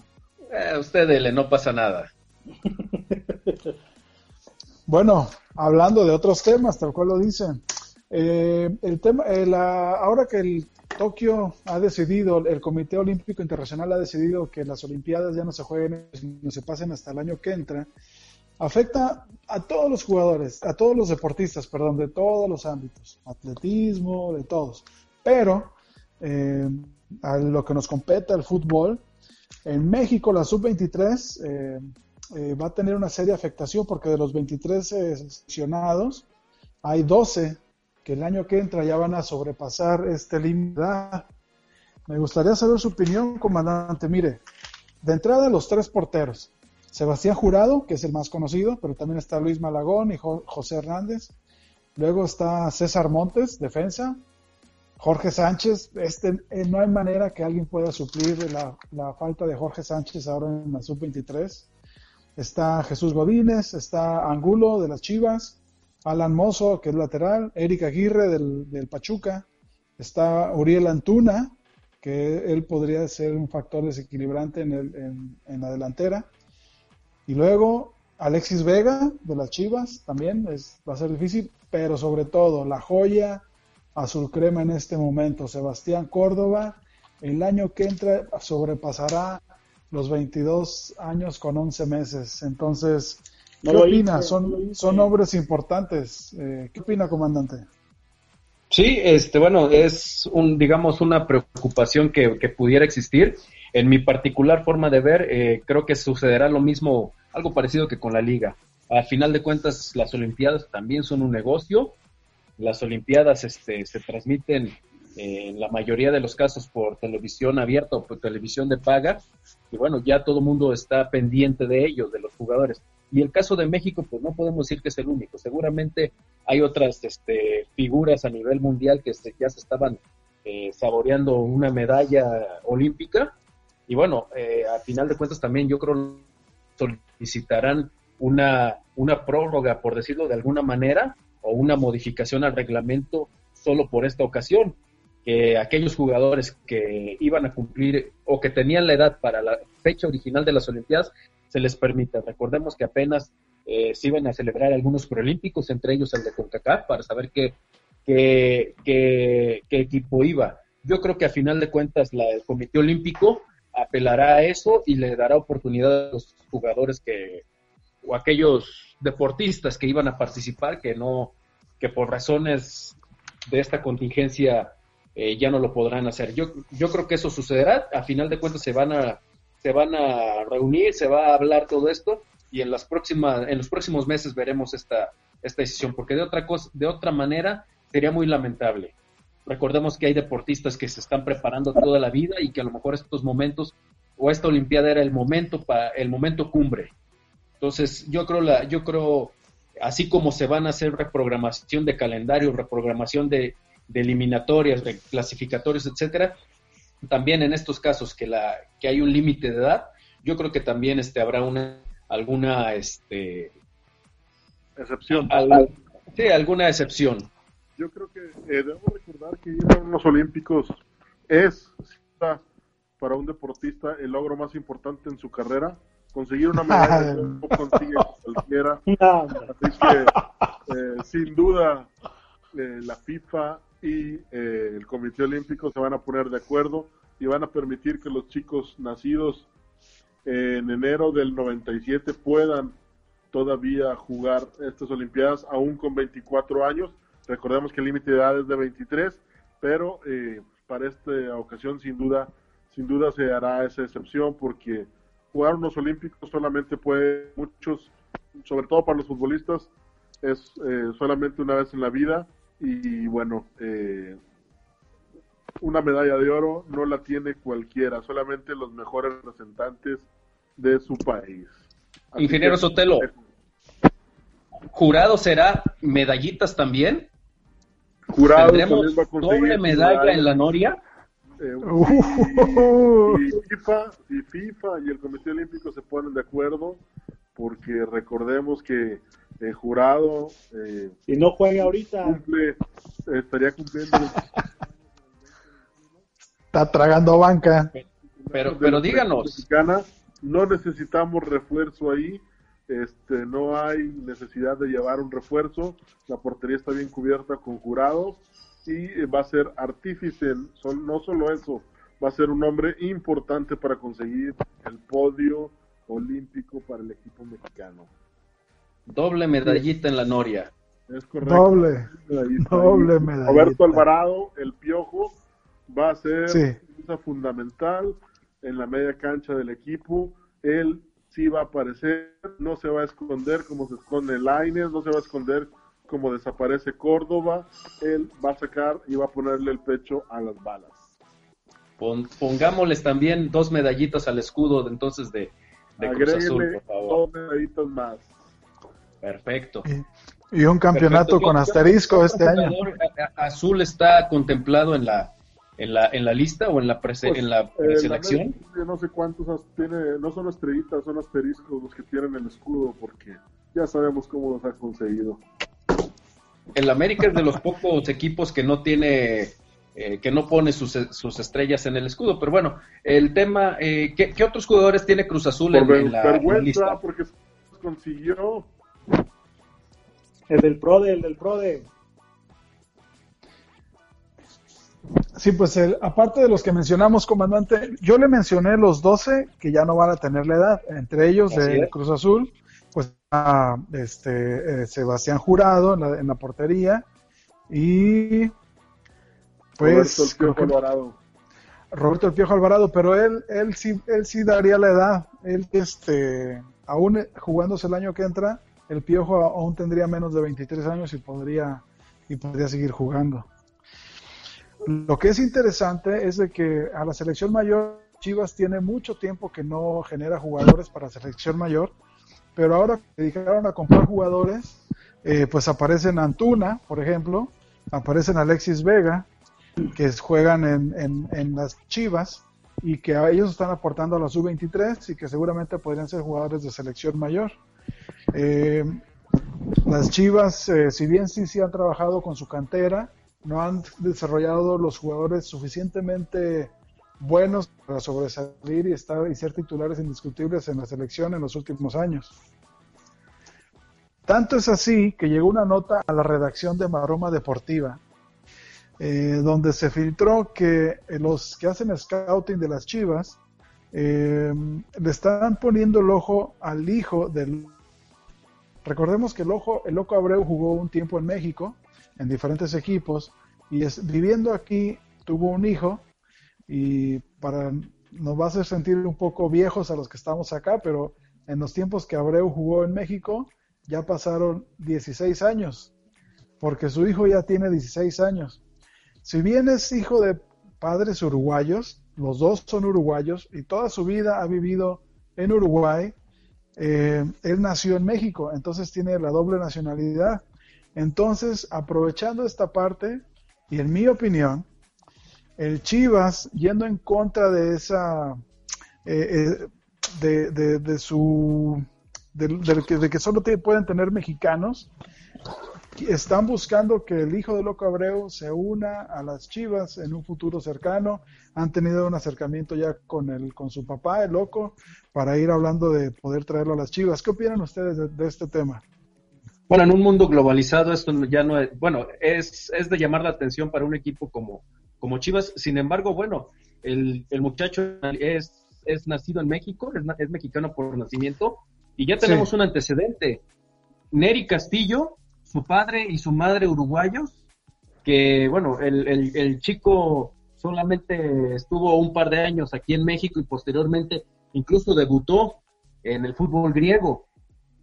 [SPEAKER 4] Eh, usted dele, no pasa nada.
[SPEAKER 2] bueno, hablando de otros temas, tal cual lo dicen. Eh, el tema, eh, ahora que el Tokio ha decidido, el Comité Olímpico Internacional ha decidido que las Olimpiadas ya no se jueguen, no se pasen hasta el año que entra, afecta a todos los jugadores, a todos los deportistas, perdón, de todos los ámbitos, atletismo, de todos. Pero eh, a lo que nos compete al fútbol, en México la sub-23 eh, eh, va a tener una seria afectación porque de los 23 seleccionados hay 12 que el año que entra ya van a sobrepasar este límite. Me gustaría saber su opinión, comandante. Mire, de entrada los tres porteros. Sebastián Jurado, que es el más conocido, pero también está Luis Malagón y José Hernández. Luego está César Montes, defensa. Jorge Sánchez, este, eh, no hay manera que alguien pueda suplir la, falta de Jorge Sánchez ahora en la sub-23. Está Jesús Godínez, está Angulo de las Chivas, Alan Mozo, que es lateral, Eric Aguirre del, Pachuca, está Uriel Antuna, que él podría ser un factor desequilibrante en, el, en, la delantera. Y luego Alexis Vega de las Chivas, también es, va a ser difícil, pero sobre todo la joya azul crema en este momento, Sebastián Córdoba, el año que entra sobrepasará los 22 años con 11 meses. Entonces, ¿Qué opina? Son, son hombres importantes. Eh, ¿Qué opina, comandante?
[SPEAKER 4] Sí, este, bueno, es un, digamos, una preocupación que, pudiera existir. En mi particular forma de ver, eh, creo que sucederá lo mismo, algo parecido que con la liga. Al final de cuentas, las Olimpiadas también son un negocio. Las Olimpiadas este, se transmiten eh, en la mayoría de los casos por televisión abierta o por televisión de paga. Y bueno, ya todo el mundo está pendiente de ellos, de los jugadores. Y el caso de México, pues no podemos decir que es el único. Seguramente hay otras este, figuras a nivel mundial que ya se estaban eh, saboreando una medalla olímpica. Y bueno, eh, a final de cuentas también yo creo solicitarán una, una prórroga, por decirlo de alguna manera, o una modificación al reglamento solo por esta ocasión. Que aquellos jugadores que iban a cumplir o que tenían la edad para la fecha original de las Olimpiadas se les permita. Recordemos que apenas eh, se iban a celebrar algunos preolímpicos, entre ellos el de CONCACAF, para saber qué, qué, qué, equipo iba. Yo creo que a final de cuentas la, el Comité Olímpico apelará a eso y le dará oportunidad a los jugadores que o aquellos deportistas que iban a participar que no que por razones de esta contingencia eh, ya no lo podrán hacer. Yo, yo creo que eso sucederá. A final de cuentas se van a se van a reunir, se va a hablar todo esto y en las próximas en los próximos meses veremos esta esta decisión porque de otra cosa de otra manera sería muy lamentable. Recordemos que hay deportistas que se están preparando toda la vida y que a lo mejor estos momentos o esta olimpiada era el momento para el momento cumbre. Entonces, yo creo la yo creo así como se van a hacer reprogramación de calendario, reprogramación de, de eliminatorias, de clasificatorios, etcétera, también en estos casos que, la, que hay un límite de edad, yo creo que también este, habrá una alguna este,
[SPEAKER 3] excepción.
[SPEAKER 4] sí, alguna excepción.
[SPEAKER 3] Yo creo que eh, debemos recordar que ir a unos olímpicos es para un deportista el logro más importante en su carrera. Conseguir una medalla no consigue cualquiera. Así que, eh, sin duda, eh, la FIFA y eh, el Comité Olímpico se van a poner de acuerdo y van a permitir que los chicos nacidos en enero del 97 puedan todavía jugar estas Olimpiadas aún con 24 años. Recordemos que el límite de edad es de 23, pero eh, para esta ocasión sin duda, sin duda se hará esa excepción porque jugar unos Olímpicos solamente puede muchos, sobre todo para los futbolistas, es eh, solamente una vez en la vida y bueno, eh, una medalla de oro no la tiene cualquiera, solamente los mejores representantes de su país.
[SPEAKER 4] Ingeniero Sotelo, ¿jurado será medallitas también?
[SPEAKER 3] Jurado
[SPEAKER 4] ¿Tendremos doble medalla en la Noria?
[SPEAKER 3] Eh, uh. FIFA, y FIFA y el Comité Olímpico se ponen de acuerdo porque recordemos que el jurado
[SPEAKER 5] eh, si no juega ahorita
[SPEAKER 3] estaría cumpliendo
[SPEAKER 2] está tragando banca
[SPEAKER 4] pero pero díganos
[SPEAKER 3] no necesitamos refuerzo ahí este no hay necesidad de llevar un refuerzo la portería está bien cubierta con jurado y va a ser artífice no solo eso va a ser un hombre importante para conseguir el podio olímpico para el equipo mexicano.
[SPEAKER 4] Doble medallita en la Noria.
[SPEAKER 3] Es correcto.
[SPEAKER 2] Doble. Doble medallita.
[SPEAKER 3] Roberto Alvarado, el piojo, va a ser fundamental en la media cancha del equipo. Él sí va a aparecer, no se va a esconder como se esconde Laines, no se va a esconder como desaparece Córdoba. Él va a sacar y va a ponerle el pecho a las balas.
[SPEAKER 4] pongámosles también dos medallitas al escudo de, entonces de, de
[SPEAKER 3] Dos medallitas más.
[SPEAKER 4] Perfecto.
[SPEAKER 2] Y, un campeonato con asterisco este año.
[SPEAKER 4] ¿Azul está contemplado en la en la, en la lista o en la,
[SPEAKER 3] pues,
[SPEAKER 4] en la preselección?
[SPEAKER 3] no sé cuántos tiene, no son estrellitas, son asteriscos los que tienen el escudo, porque ya sabemos cómo los ha conseguido.
[SPEAKER 4] El América es de los pocos equipos que no tiene eh, que no pone sus, sus, estrellas en el escudo. Pero bueno, el tema, eh, ¿qué, otros jugadores tiene Cruz Azul en, la, lista?
[SPEAKER 3] porque consiguió
[SPEAKER 5] el del PRODE, el del PRODE.
[SPEAKER 2] Sí, pues aparte de los que mencionamos, comandante, yo le mencioné los 12 que ya no van a tener la edad, entre ellos de Cruz Azul, pues este eh, Sebastián Jurado en la, en la portería y pues
[SPEAKER 3] Roberto el Piojo Alvarado.
[SPEAKER 2] Roberto el Piojo Alvarado, pero él, él sí, él sí daría la edad. Él, este, aún jugándose el año que entra, el Piojo aún tendría menos de 23 años y podría, y podría seguir jugando. Lo que es interesante es de que a la selección mayor Chivas tiene mucho tiempo que no genera jugadores para selección mayor, pero ahora que dedicaron a comprar jugadores, eh, pues aparecen Antuna, por ejemplo, aparecen Alexis Vega, que juegan en, en, las Chivas y que ellos están aportando a la sub-23 y que seguramente podrían ser jugadores de selección mayor. Eh, las Chivas, eh, si bien sí, sí han trabajado con su cantera, no han desarrollado los jugadores suficientemente buenos para sobresalir y estar y ser titulares indiscutibles en la selección en los últimos años. Tanto es así que llegó una nota a la redacción de Maroma Deportiva, eh, donde se filtró que los que hacen scouting de las Chivas eh, le están poniendo el ojo al hijo del... Recordemos que el, ojo, el Loco Abreu jugó un tiempo en México, en diferentes equipos, y es, viviendo aquí tuvo un hijo, y para nos va a hacer sentir un poco viejos a los que estamos acá, pero en los tiempos que Abreu jugó en México, ya pasaron 16 años, porque su hijo ya tiene 16 años. Si bien es hijo de padres uruguayos, los dos son uruguayos y toda su vida ha vivido en Uruguay, eh, él nació en México, entonces tiene la doble nacionalidad. Entonces, aprovechando esta parte, y en mi opinión, el Chivas, yendo en contra de esa, eh, eh, de, de, su de, que, solo pueden tener mexicanos, están buscando que el hijo de Loco Abreu se una a las Chivas en un futuro cercano. Han tenido un acercamiento ya con el, con su papá, el Loco, para ir hablando de poder traerlo a las Chivas. ¿Qué opinan ustedes de, este tema?
[SPEAKER 4] Bueno, en un mundo globalizado esto ya no es, bueno, es, es de llamar la atención para un equipo como, como Chivas. Sin embargo, bueno, el, el muchacho es, es nacido en México, es, es mexicano por nacimiento y ya tenemos un antecedente. Neri Castillo, su padre y su madre uruguayos, que bueno, el, el, chico solamente estuvo un par de años aquí en México y posteriormente incluso debutó en el fútbol griego.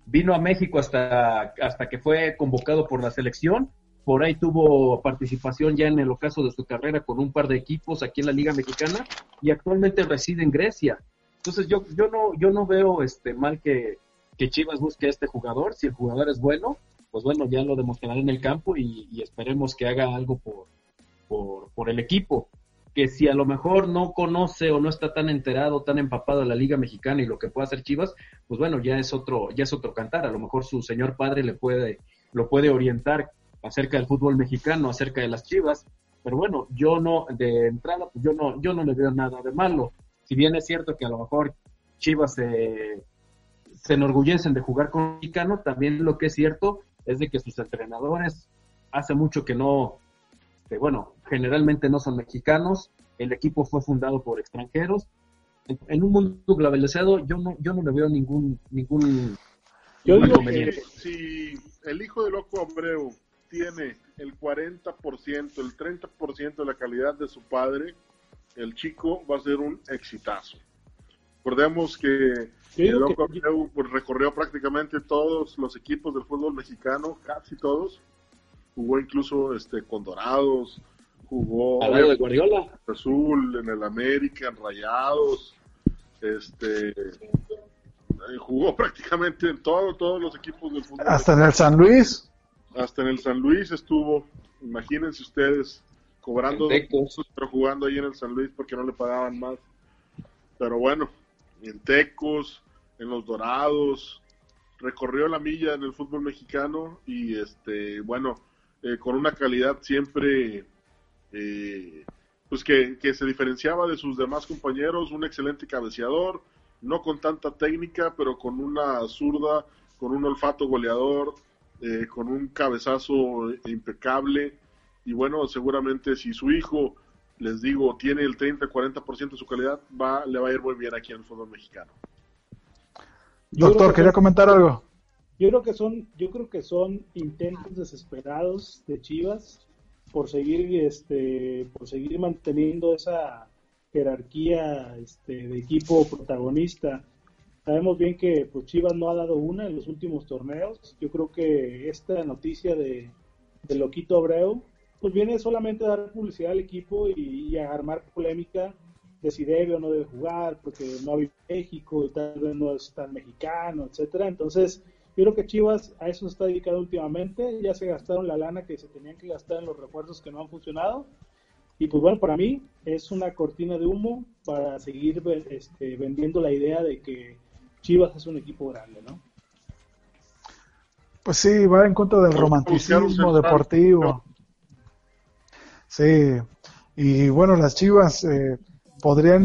[SPEAKER 4] Vino a México hasta, hasta que fue convocado por la selección. Por ahí tuvo participación ya en el ocaso de su carrera con un par de equipos aquí en la Liga Mexicana y actualmente reside en Grecia. Entonces yo, yo no, yo no veo este mal que, que Chivas busque a este jugador. Si el jugador es bueno, pues bueno, ya lo demostrará en el campo y, esperemos que haga algo por, por, el equipo. Que si a lo mejor no conoce o no está tan enterado, tan empapado de la Liga Mexicana y lo que puede hacer Chivas, pues bueno, ya es otro, ya es otro cantar. A lo mejor su señor padre le puede, lo puede orientar acerca del fútbol mexicano, acerca de las Chivas. Pero bueno, yo no, de entrada, pues yo no, yo no le veo nada de malo si bien es cierto que a lo mejor Chivas se, enorgullecen de jugar con mexicano, también lo que es cierto es de que sus entrenadores hace mucho que no, bueno, generalmente no son mexicanos, el equipo fue fundado por extranjeros. En, un mundo globalizado yo no, yo no le veo ningún, ningún,
[SPEAKER 3] yo digo que si el hijo de Loco Abreu tiene el 40%, el 30% de la calidad de su padre, el chico va a ser un exitazo. Recordemos que el Loco pues, recorrió prácticamente todos los equipos del fútbol mexicano, casi todos. Jugó incluso este con Dorados, jugó
[SPEAKER 4] al lado de Guardiola,
[SPEAKER 3] Azul, en el América, en Rayados, este eh, jugó prácticamente en todo, todos los equipos del fútbol.
[SPEAKER 2] Hasta en el San Luis.
[SPEAKER 3] Hasta en el San Luis estuvo. Imagínense ustedes cobrando pero jugando ahí en el San Luis porque no le pagaban más. Pero bueno, en Tecos, en los Dorados, recorrió la milla en el fútbol mexicano y este, bueno, eh, con una calidad siempre eh, pues que, se diferenciaba de sus demás compañeros, un excelente cabeceador, no con tanta técnica, pero con una zurda, con un olfato goleador, eh, con un cabezazo impecable y bueno, seguramente si su hijo, les digo, tiene el 30-40% de su calidad, va, le va a ir muy bien aquí en el fútbol mexicano.
[SPEAKER 2] Doctor, quería comentar algo.
[SPEAKER 5] Yo creo que son, yo creo que son intentos desesperados de Chivas por seguir, este, por seguir manteniendo esa jerarquía este, de equipo protagonista. Sabemos bien que pues, Chivas no ha dado una en los últimos torneos. Yo creo que esta noticia de, de Loquito Abreu pues viene solamente a dar publicidad al equipo y, a armar polémica de si debe o no debe jugar, porque no vive México, tal vez no es tan mexicano, etcétera. Entonces, yo creo que Chivas a eso se está dedicado últimamente, ya se gastaron la lana que se tenían que gastar en los refuerzos que no han funcionado. Y pues bueno, para mí es una cortina de humo para seguir este, vendiendo la idea de que Chivas es un equipo grande, ¿no?
[SPEAKER 2] Pues sí, va en contra del romanticismo deportivo. Sí, y bueno, las Chivas, eh, podrían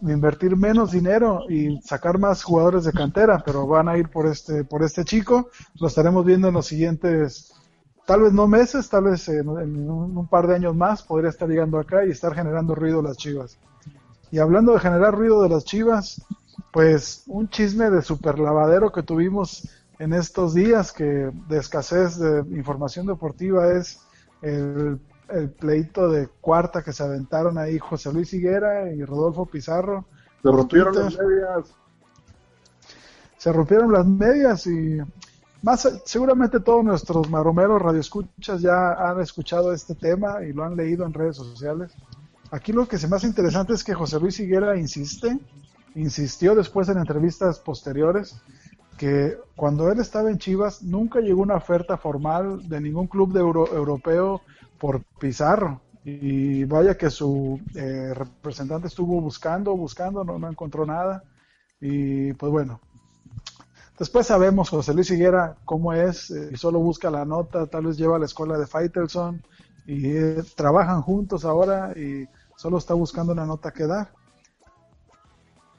[SPEAKER 2] invertir menos dinero y sacar más jugadores de cantera, pero van a ir por este, por este chico. Lo estaremos viendo en los siguientes, tal vez no meses, tal vez en, un par de años más, podría estar llegando acá y estar generando ruido las chivas. Y hablando de generar ruido de las chivas, pues un chisme de super lavadero que tuvimos en estos días que de escasez de información deportiva es el el pleito de cuarta que se aventaron ahí José Luis Higuera y Rodolfo Pizarro.
[SPEAKER 3] Se rompieron las medias.
[SPEAKER 2] Se rompieron las medias y más seguramente todos nuestros maromeros radioescuchas ya han escuchado este tema y lo han leído en redes sociales. Aquí lo que se me hace interesante es que José Luis Higuera insiste, insistió después en entrevistas posteriores que cuando él estaba en Chivas nunca llegó una oferta formal de ningún club de europeo por Pizarro. Y vaya que su eh, representante estuvo buscando, buscando, no, no encontró nada. Y pues bueno, Después sabemos José Luis Higuera cómo es, eh, y solo busca la nota, tal vez lleva a la escuela de Faitelson y eh, trabajan juntos ahora y solo está buscando una nota que dar.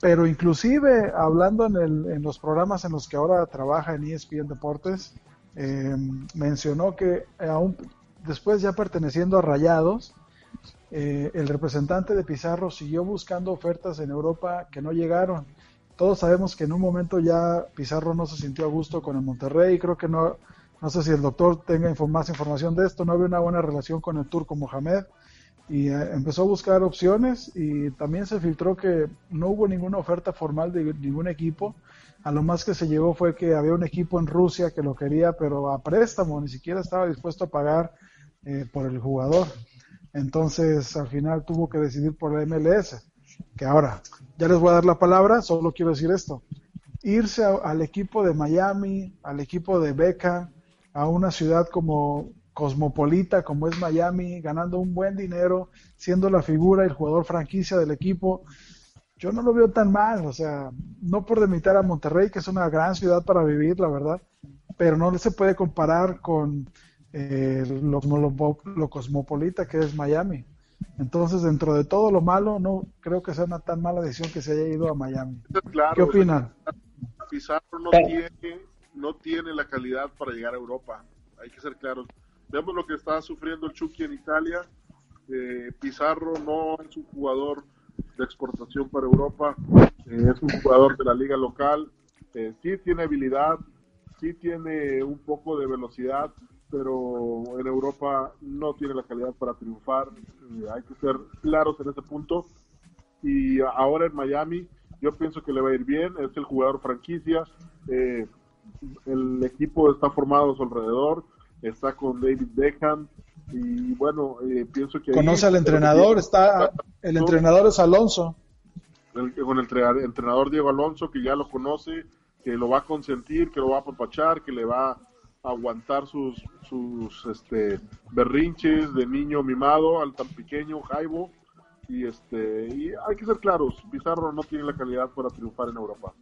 [SPEAKER 2] Pero inclusive hablando en, el, en los programas en los que ahora trabaja en ESPN Deportes, mencionó que aún después ya perteneciendo a Rayados, eh, el representante de Pizarro siguió buscando ofertas en Europa que no llegaron. Todos sabemos que en un momento ya Pizarro no se sintió a gusto con el Monterrey, creo que no, no sé si el doctor tenga más información de esto, no había una buena relación con el turco Mohamed y eh, empezó a buscar opciones y también se filtró que no hubo ninguna oferta formal de ningún equipo. A lo más que se llegó fue que había un equipo en Rusia que lo quería, pero a préstamo, ni siquiera estaba dispuesto a pagar eh, por el jugador. Entonces, al final tuvo que decidir por la MLS. Que ahora, ya les voy a dar la palabra, solo quiero decir esto. Irse al equipo de Miami, al equipo de Beca, a una ciudad como cosmopolita como es Miami, ganando un buen dinero, siendo la figura y el jugador franquicia del equipo, yo no lo veo tan mal, o sea, no por demitar a Monterrey, que es una gran ciudad para vivir, la verdad, pero no se puede comparar con eh, lo, cosmopolita que es Miami. Entonces, dentro de todo lo malo, no creo que sea una tan mala decisión que se haya ido a Miami. ¿Qué opinan?
[SPEAKER 3] Pizarro no tiene, no tiene la calidad para llegar a Europa. Hay que ser claros. Vemos lo que está sufriendo el Chucky en Italia. Eh, Pizarro no es un jugador de exportación para Europa, eh, es un jugador de la liga local. sí tiene habilidad, sí tiene un poco de velocidad, pero en Europa no tiene la calidad para triunfar. Eh, hay que ser claros en ese punto. Y ahora en Miami, yo pienso que le va a ir bien. Es el jugador franquicia. Eh, el equipo está formado a su alrededor. Está con David Beckham. Y bueno, eh, pienso que.
[SPEAKER 2] Conoce al entrenador. Está, el entrenador es Alonso.
[SPEAKER 3] con el entrenador Diego Alonso, que ya lo conoce, que lo va a consentir, que lo va a apapachar, que le va aguantar sus, sus este, berrinches de niño mimado al tan pequeño Jaibo. Y, este, y hay que ser claros, Pizarro no tiene la calidad para triunfar en Europa.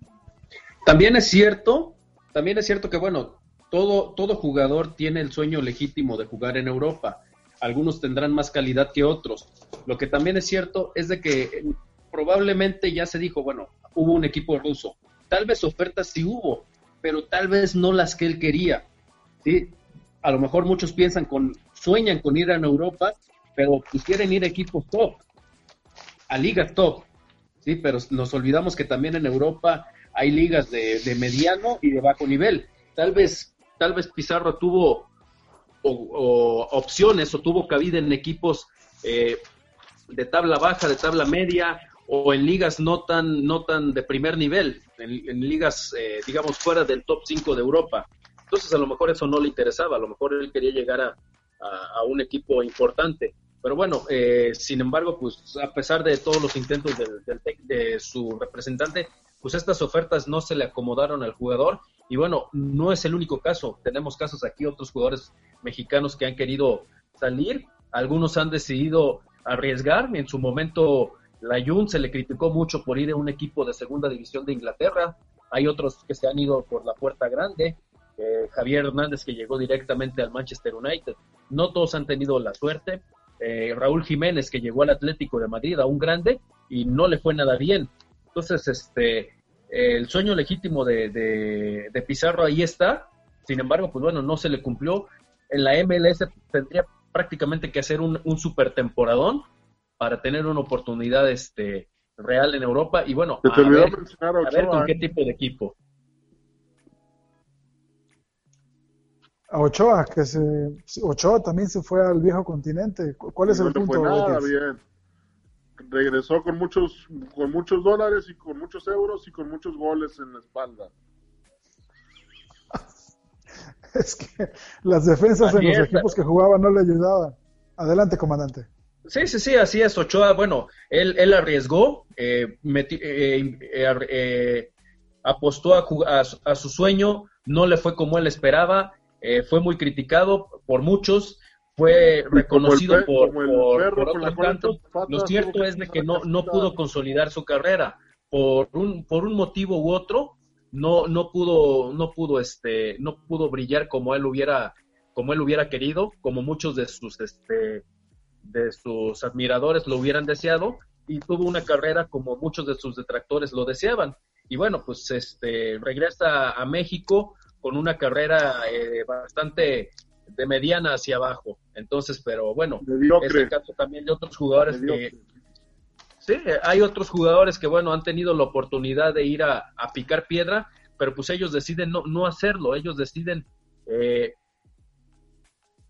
[SPEAKER 4] También es cierto, también es cierto que, bueno, todo, todo jugador tiene el sueño legítimo de jugar en Europa. Algunos tendrán más calidad que otros. Lo que también es cierto es de que probablemente ya se dijo, bueno, hubo un equipo ruso. Tal vez ofertas sí hubo, pero tal vez no las que él quería. ¿Sí? A lo mejor muchos piensan con, sueñan con ir a Europa, pero quieren ir a equipos top, a ligas top, ¿sí? Pero nos olvidamos que también en Europa hay ligas de, mediano y de bajo nivel. Tal vez, tal vez Pizarro tuvo opciones o tuvo cabida en equipos eh, de tabla baja, de tabla media o en ligas no tan, no tan de primer nivel, en, ligas, eh, digamos, fuera del top 5 de Europa. Entonces a lo mejor eso no le interesaba, a lo mejor él quería llegar a, un equipo importante. Pero bueno, eh, sin embargo, pues a pesar de todos los intentos de su representante, pues estas ofertas no se le acomodaron al jugador. Y bueno, no es el único caso. Tenemos casos aquí, otros jugadores mexicanos que han querido salir. Algunos han decidido arriesgar. En su momento, la Jun se le criticó mucho por ir a un equipo de segunda división de Inglaterra. Hay otros que se han ido por la puerta grande. Eh, Javier Hernández que llegó directamente al Manchester United. No todos han tenido la suerte. Eh, Raúl Jiménez que llegó al Atlético de Madrid a un grande y no le fue nada bien. Entonces, este, el sueño legítimo de, de, Pizarro ahí está, sin embargo, pues bueno, no se le cumplió. En la MLS tendría prácticamente que hacer un, un super temporadón para tener una oportunidad este, real en Europa y bueno, a ver, a ver, con qué ¿eh? tipo de equipo.
[SPEAKER 2] A Ochoa, que se, Ochoa también se fue al viejo continente. ¿Cuál es el punto?
[SPEAKER 3] nada bien. Regresó con muchos, con muchos dólares y con muchos euros y con muchos goles en la espalda.
[SPEAKER 2] es que las defensas en los equipos que jugaban no le ayudaban. Adelante, comandante.
[SPEAKER 4] Sí, sí, sí, así es. Ochoa, bueno, él, él arriesgó, eh, eh, eh, apostó a, a, su sueño, no le fue como él esperaba eh, fue muy criticado por muchos, fue reconocido por, por, tanto. Lo cierto es de que no, no pudo consolidar su carrera por un, por un motivo u otro, no, no pudo, no pudo, este, no pudo brillar como él hubiera, como él hubiera querido, como muchos de sus, este, de sus admiradores lo hubieran deseado, y tuvo una carrera como muchos de sus detractores lo deseaban. Y bueno, pues este regresa a México con una carrera eh, bastante de mediana hacia abajo. Entonces, pero bueno, es el caso también de otros jugadores que... Sí, hay otros jugadores que, bueno, han tenido la oportunidad de ir a, picar piedra, pero pues ellos deciden no, no hacerlo, ellos deciden... Eh,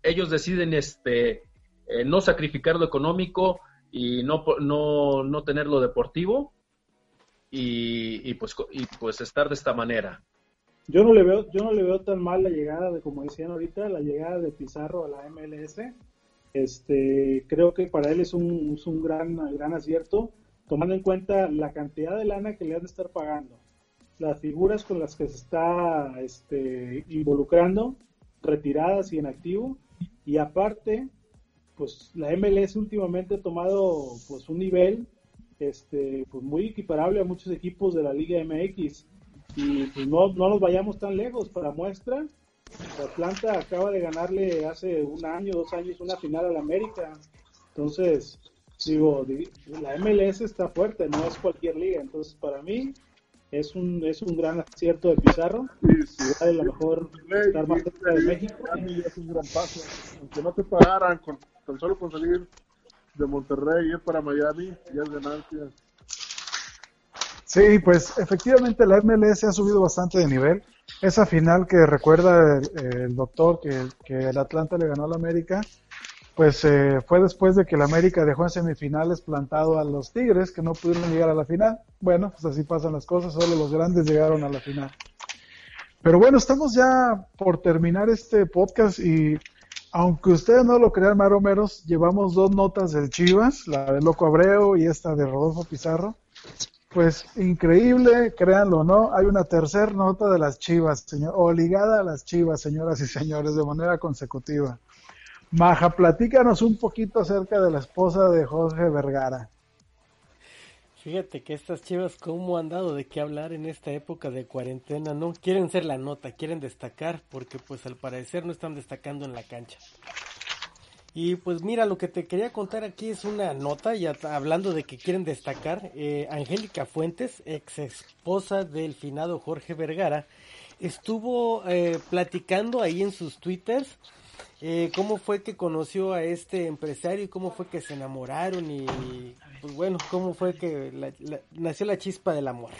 [SPEAKER 4] ellos deciden este eh, no sacrificar lo económico y no, no, no tener lo deportivo y, y, pues, y pues estar de esta manera.
[SPEAKER 5] Yo no le veo, yo no le veo tan mal la llegada de, como decían ahorita, la llegada de Pizarro a la MLS. Este, creo que para él es un, un gran, gran acierto, tomando en cuenta la cantidad de lana que le han de estar pagando, las figuras con las que se está este, involucrando, retiradas y en activo, y aparte, pues la MLS últimamente ha tomado pues un nivel este, pues muy equiparable a muchos equipos de la Liga MX y pues no, no nos vayamos tan lejos. Para muestra, Atlanta acaba de ganarle hace un año, dos años, una final al América. Entonces, digo, la MLS está fuerte, no es cualquier liga. Entonces, para mí, es un, es un gran acierto de Pizarro. Sí, a lo mejor estar más cerca de México.
[SPEAKER 3] Es un gran paso. Aunque no te pagaran con, tan solo con salir de Monterrey y ir para Miami, ya es ganancia.
[SPEAKER 2] Sí, pues efectivamente la MLS ha subido bastante de nivel. Esa final que recuerda el, doctor que, el Atlanta le ganó al América, pues eh, fue después de que el América dejó en semifinales plantado a los Tigres que no pudieron llegar a la final. Bueno, pues así pasan las cosas, solo los grandes llegaron a la final. Pero bueno, estamos ya por terminar este podcast y aunque ustedes no lo crean, Maromeros, llevamos dos notas del Chivas, la de Loco Abreu y esta de Rodolfo Pizarro. Pues increíble, créanlo no, hay una tercera nota de las Chivas, señor, o ligada a las Chivas, señoras y señores, de manera consecutiva. Maja, platícanos un poquito acerca de la esposa de Jorge Vergara.
[SPEAKER 6] Fíjate que estas chivas, ¿cómo han dado de qué hablar en esta época de cuarentena? No quieren ser la nota, quieren destacar, porque pues al parecer no están destacando en la cancha. Y pues mira, lo que te quería contar aquí es una nota, ya hablando de que quieren destacar, eh, Angélica Fuentes, ex esposa del finado Jorge Vergara, estuvo eh, platicando ahí en sus twitters eh, cómo fue que conoció a este empresario y cómo fue que se enamoraron y pues bueno, cómo fue que nació la chispa del amor.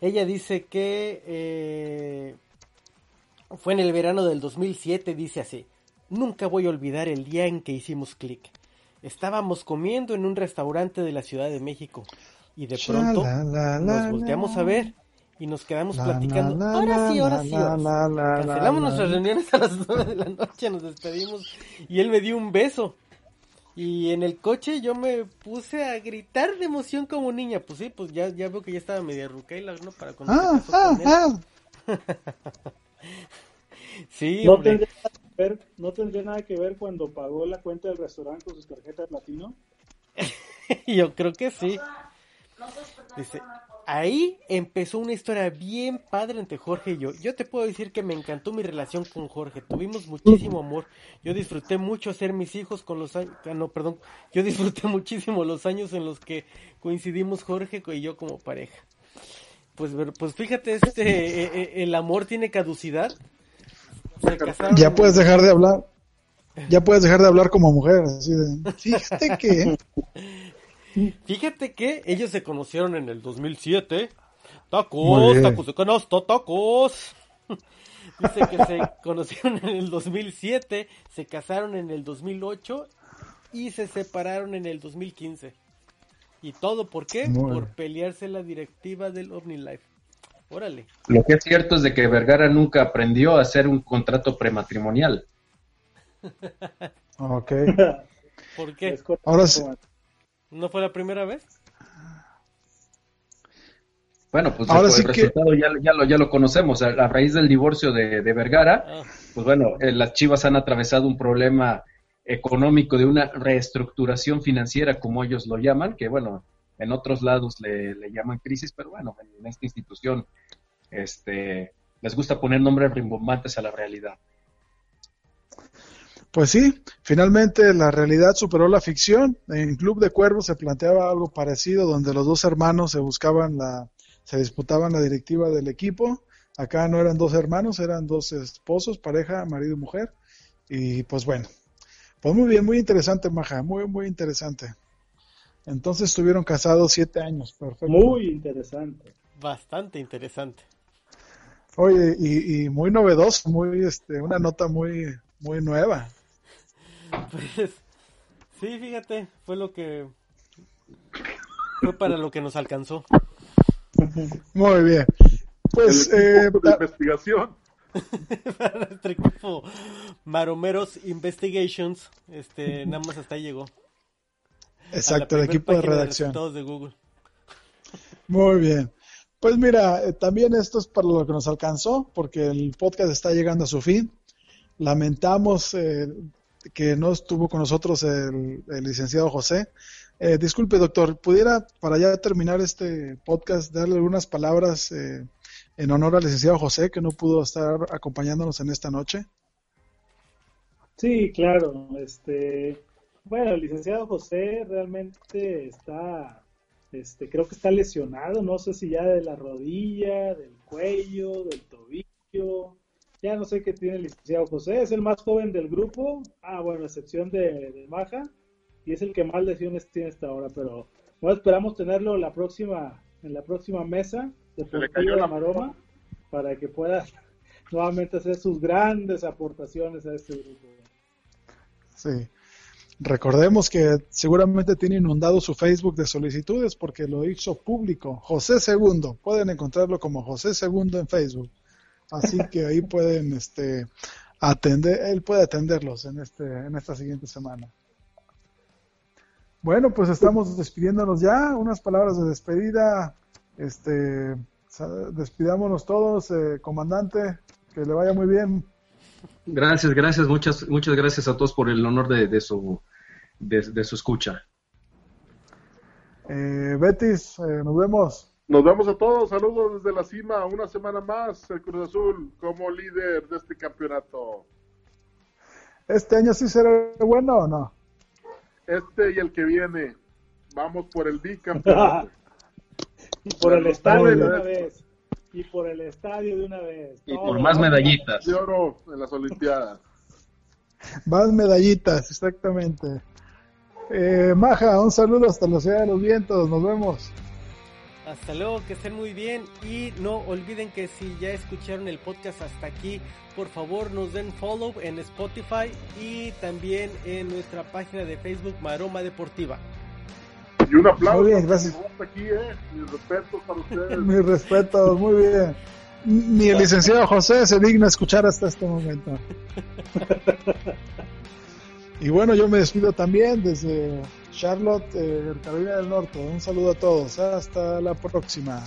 [SPEAKER 6] Ella dice que fue en el verano del 2007, dice así. Nunca voy a olvidar el día en que hicimos clic. Estábamos comiendo en un restaurante de la Ciudad de México y de pronto nos volteamos a ver y nos quedamos platicando. Ahora sí, ahora sí. Cancelamos nuestras reuniones a las nueve de la noche, nos despedimos y él me dio un beso. Y en el coche yo me puse a gritar de emoción como niña. Pues sí, pues ya, ya veo que ya estaba media rucaila, ¿no? Para cuando ah, ah, ah. sí,
[SPEAKER 5] no ¿no tendría nada que ver cuando pagó la cuenta del restaurante con su tarjeta de platino?
[SPEAKER 6] Yo creo que sí. Dice, ahí empezó una historia bien padre entre Jorge y yo. Yo te puedo decir que me encantó mi relación con Jorge. Tuvimos muchísimo amor. Yo disfruté mucho ser mis hijos con los años. Ah, no, perdón. Yo disfruté muchísimo los años en los que coincidimos Jorge y yo como pareja. Pues, pues fíjate, este, eh, eh, el amor tiene caducidad.
[SPEAKER 2] Ya puedes dejar de hablar. Ya puedes dejar de hablar como mujer. Así de, fíjate que.
[SPEAKER 6] Fíjate que ellos se conocieron en el 2007. Tacos, tacos de canasto, tacos. Dice que se conocieron en el 2007, se casaron en el 2008 y se separaron en el 2015. ¿Y todo por qué? por pelearse la directiva del OmniLife. Órale.
[SPEAKER 4] Lo que es cierto es de que Vergara nunca aprendió a hacer un contrato prematrimonial.
[SPEAKER 2] ok.
[SPEAKER 6] ¿Por qué?
[SPEAKER 2] Ahora sí.
[SPEAKER 6] ¿No fue la primera vez?
[SPEAKER 4] Bueno, pues Ahora el resultado ya, lo, ya lo conocemos. A, raíz del divorcio de, Vergara, ah. pues bueno, eh, las Chivas han atravesado un problema económico de una reestructuración financiera, como ellos lo llaman, que bueno, en otros lados le, llaman crisis, pero bueno, en esta institución este, les gusta poner nombres rimbombantes a la realidad.
[SPEAKER 2] Pues sí, finalmente la realidad superó la ficción. En Club de Cuervos se planteaba algo parecido, donde los dos hermanos se buscaban la, se disputaban la directiva del equipo. Acá no eran dos hermanos, eran dos esposos, pareja, marido y mujer. Y pues bueno, pues muy bien, muy interesante, Maja, muy, muy interesante. Entonces estuvieron casados siete años, perfecto.
[SPEAKER 5] Muy interesante.
[SPEAKER 6] Bastante interesante.
[SPEAKER 2] Oye, y, y muy novedoso, muy, este, una nota muy, muy nueva.
[SPEAKER 6] Pues sí, fíjate, fue lo que fue para lo que nos alcanzó.
[SPEAKER 2] Muy bien. Pues eh,
[SPEAKER 3] de investigación.
[SPEAKER 6] para nuestro equipo Maromeros Investigations, este, nada más hasta ahí llegó.
[SPEAKER 2] Exacto, el equipo de redacción.
[SPEAKER 6] De Google.
[SPEAKER 2] Muy bien. Pues mira, eh, también esto es para lo que nos alcanzó, porque el podcast está llegando a su fin. Lamentamos eh, que no estuvo con nosotros el, licenciado José. Eh, disculpe, doctor, ¿pudiera para ya terminar este podcast darle algunas palabras eh, en honor al licenciado José que no pudo estar acompañándonos en esta noche?
[SPEAKER 5] Sí, claro. Este, bueno, el licenciado José realmente está, este, creo que está lesionado, no sé si ya de la rodilla, del cuello, del tobillo, ya no sé qué tiene el licenciado José, es el más joven del grupo. Ah, bueno, excepción de, Maja. Y es el que más lesiones tiene hasta ahora. Pero bueno, esperamos tenerlo la próxima, en la próxima mesa de la Maroma para que pueda nuevamente hacer sus grandes aportaciones a este grupo.
[SPEAKER 2] Sí. Recordemos que seguramente tiene inundado su Facebook de solicitudes porque lo hizo público. José Segundo. Pueden encontrarlo como José Segundo en Facebook. Así que ahí pueden este, atender, él puede atenderlos en, este, en esta siguiente semana. Bueno, pues estamos despidiéndonos ya. Unas palabras de despedida. Este, despidámonos todos, eh, comandante. Que le vaya muy bien.
[SPEAKER 4] Gracias, gracias, muchas, muchas gracias a todos por el honor de, su, de, su escucha.
[SPEAKER 2] Eh, Betis, eh, nos vemos.
[SPEAKER 3] Nos vemos a todos, saludos desde la cima, una semana más, el Cruz Azul como líder de este campeonato.
[SPEAKER 2] ¿Este año sí será bueno o no?
[SPEAKER 3] Este y el que viene, vamos por el bicampeonato.
[SPEAKER 5] y por el estadio de una vez. Y por el estadio de una vez.
[SPEAKER 4] Y por más medallitas.
[SPEAKER 3] De oro en las Olimpiadas.
[SPEAKER 2] más medallitas, exactamente. Eh, Maja, un saludo hasta la ciudad de los vientos, nos vemos.
[SPEAKER 6] Hasta luego, que estén muy bien y no olviden que si ya escucharon el podcast hasta aquí, por favor nos den follow en Spotify y también en nuestra página de Facebook Maroma Deportiva.
[SPEAKER 3] Y un aplauso.
[SPEAKER 2] Muy bien, gracias.
[SPEAKER 3] Aquí, ¿eh? Mis respetos para ustedes.
[SPEAKER 2] Mis respetos, muy bien. Ni el licenciado José se digna escuchar hasta este momento. y bueno, yo me despido también desde Charlotte, eh, Carolina del Norte. Un saludo a todos. Hasta la próxima.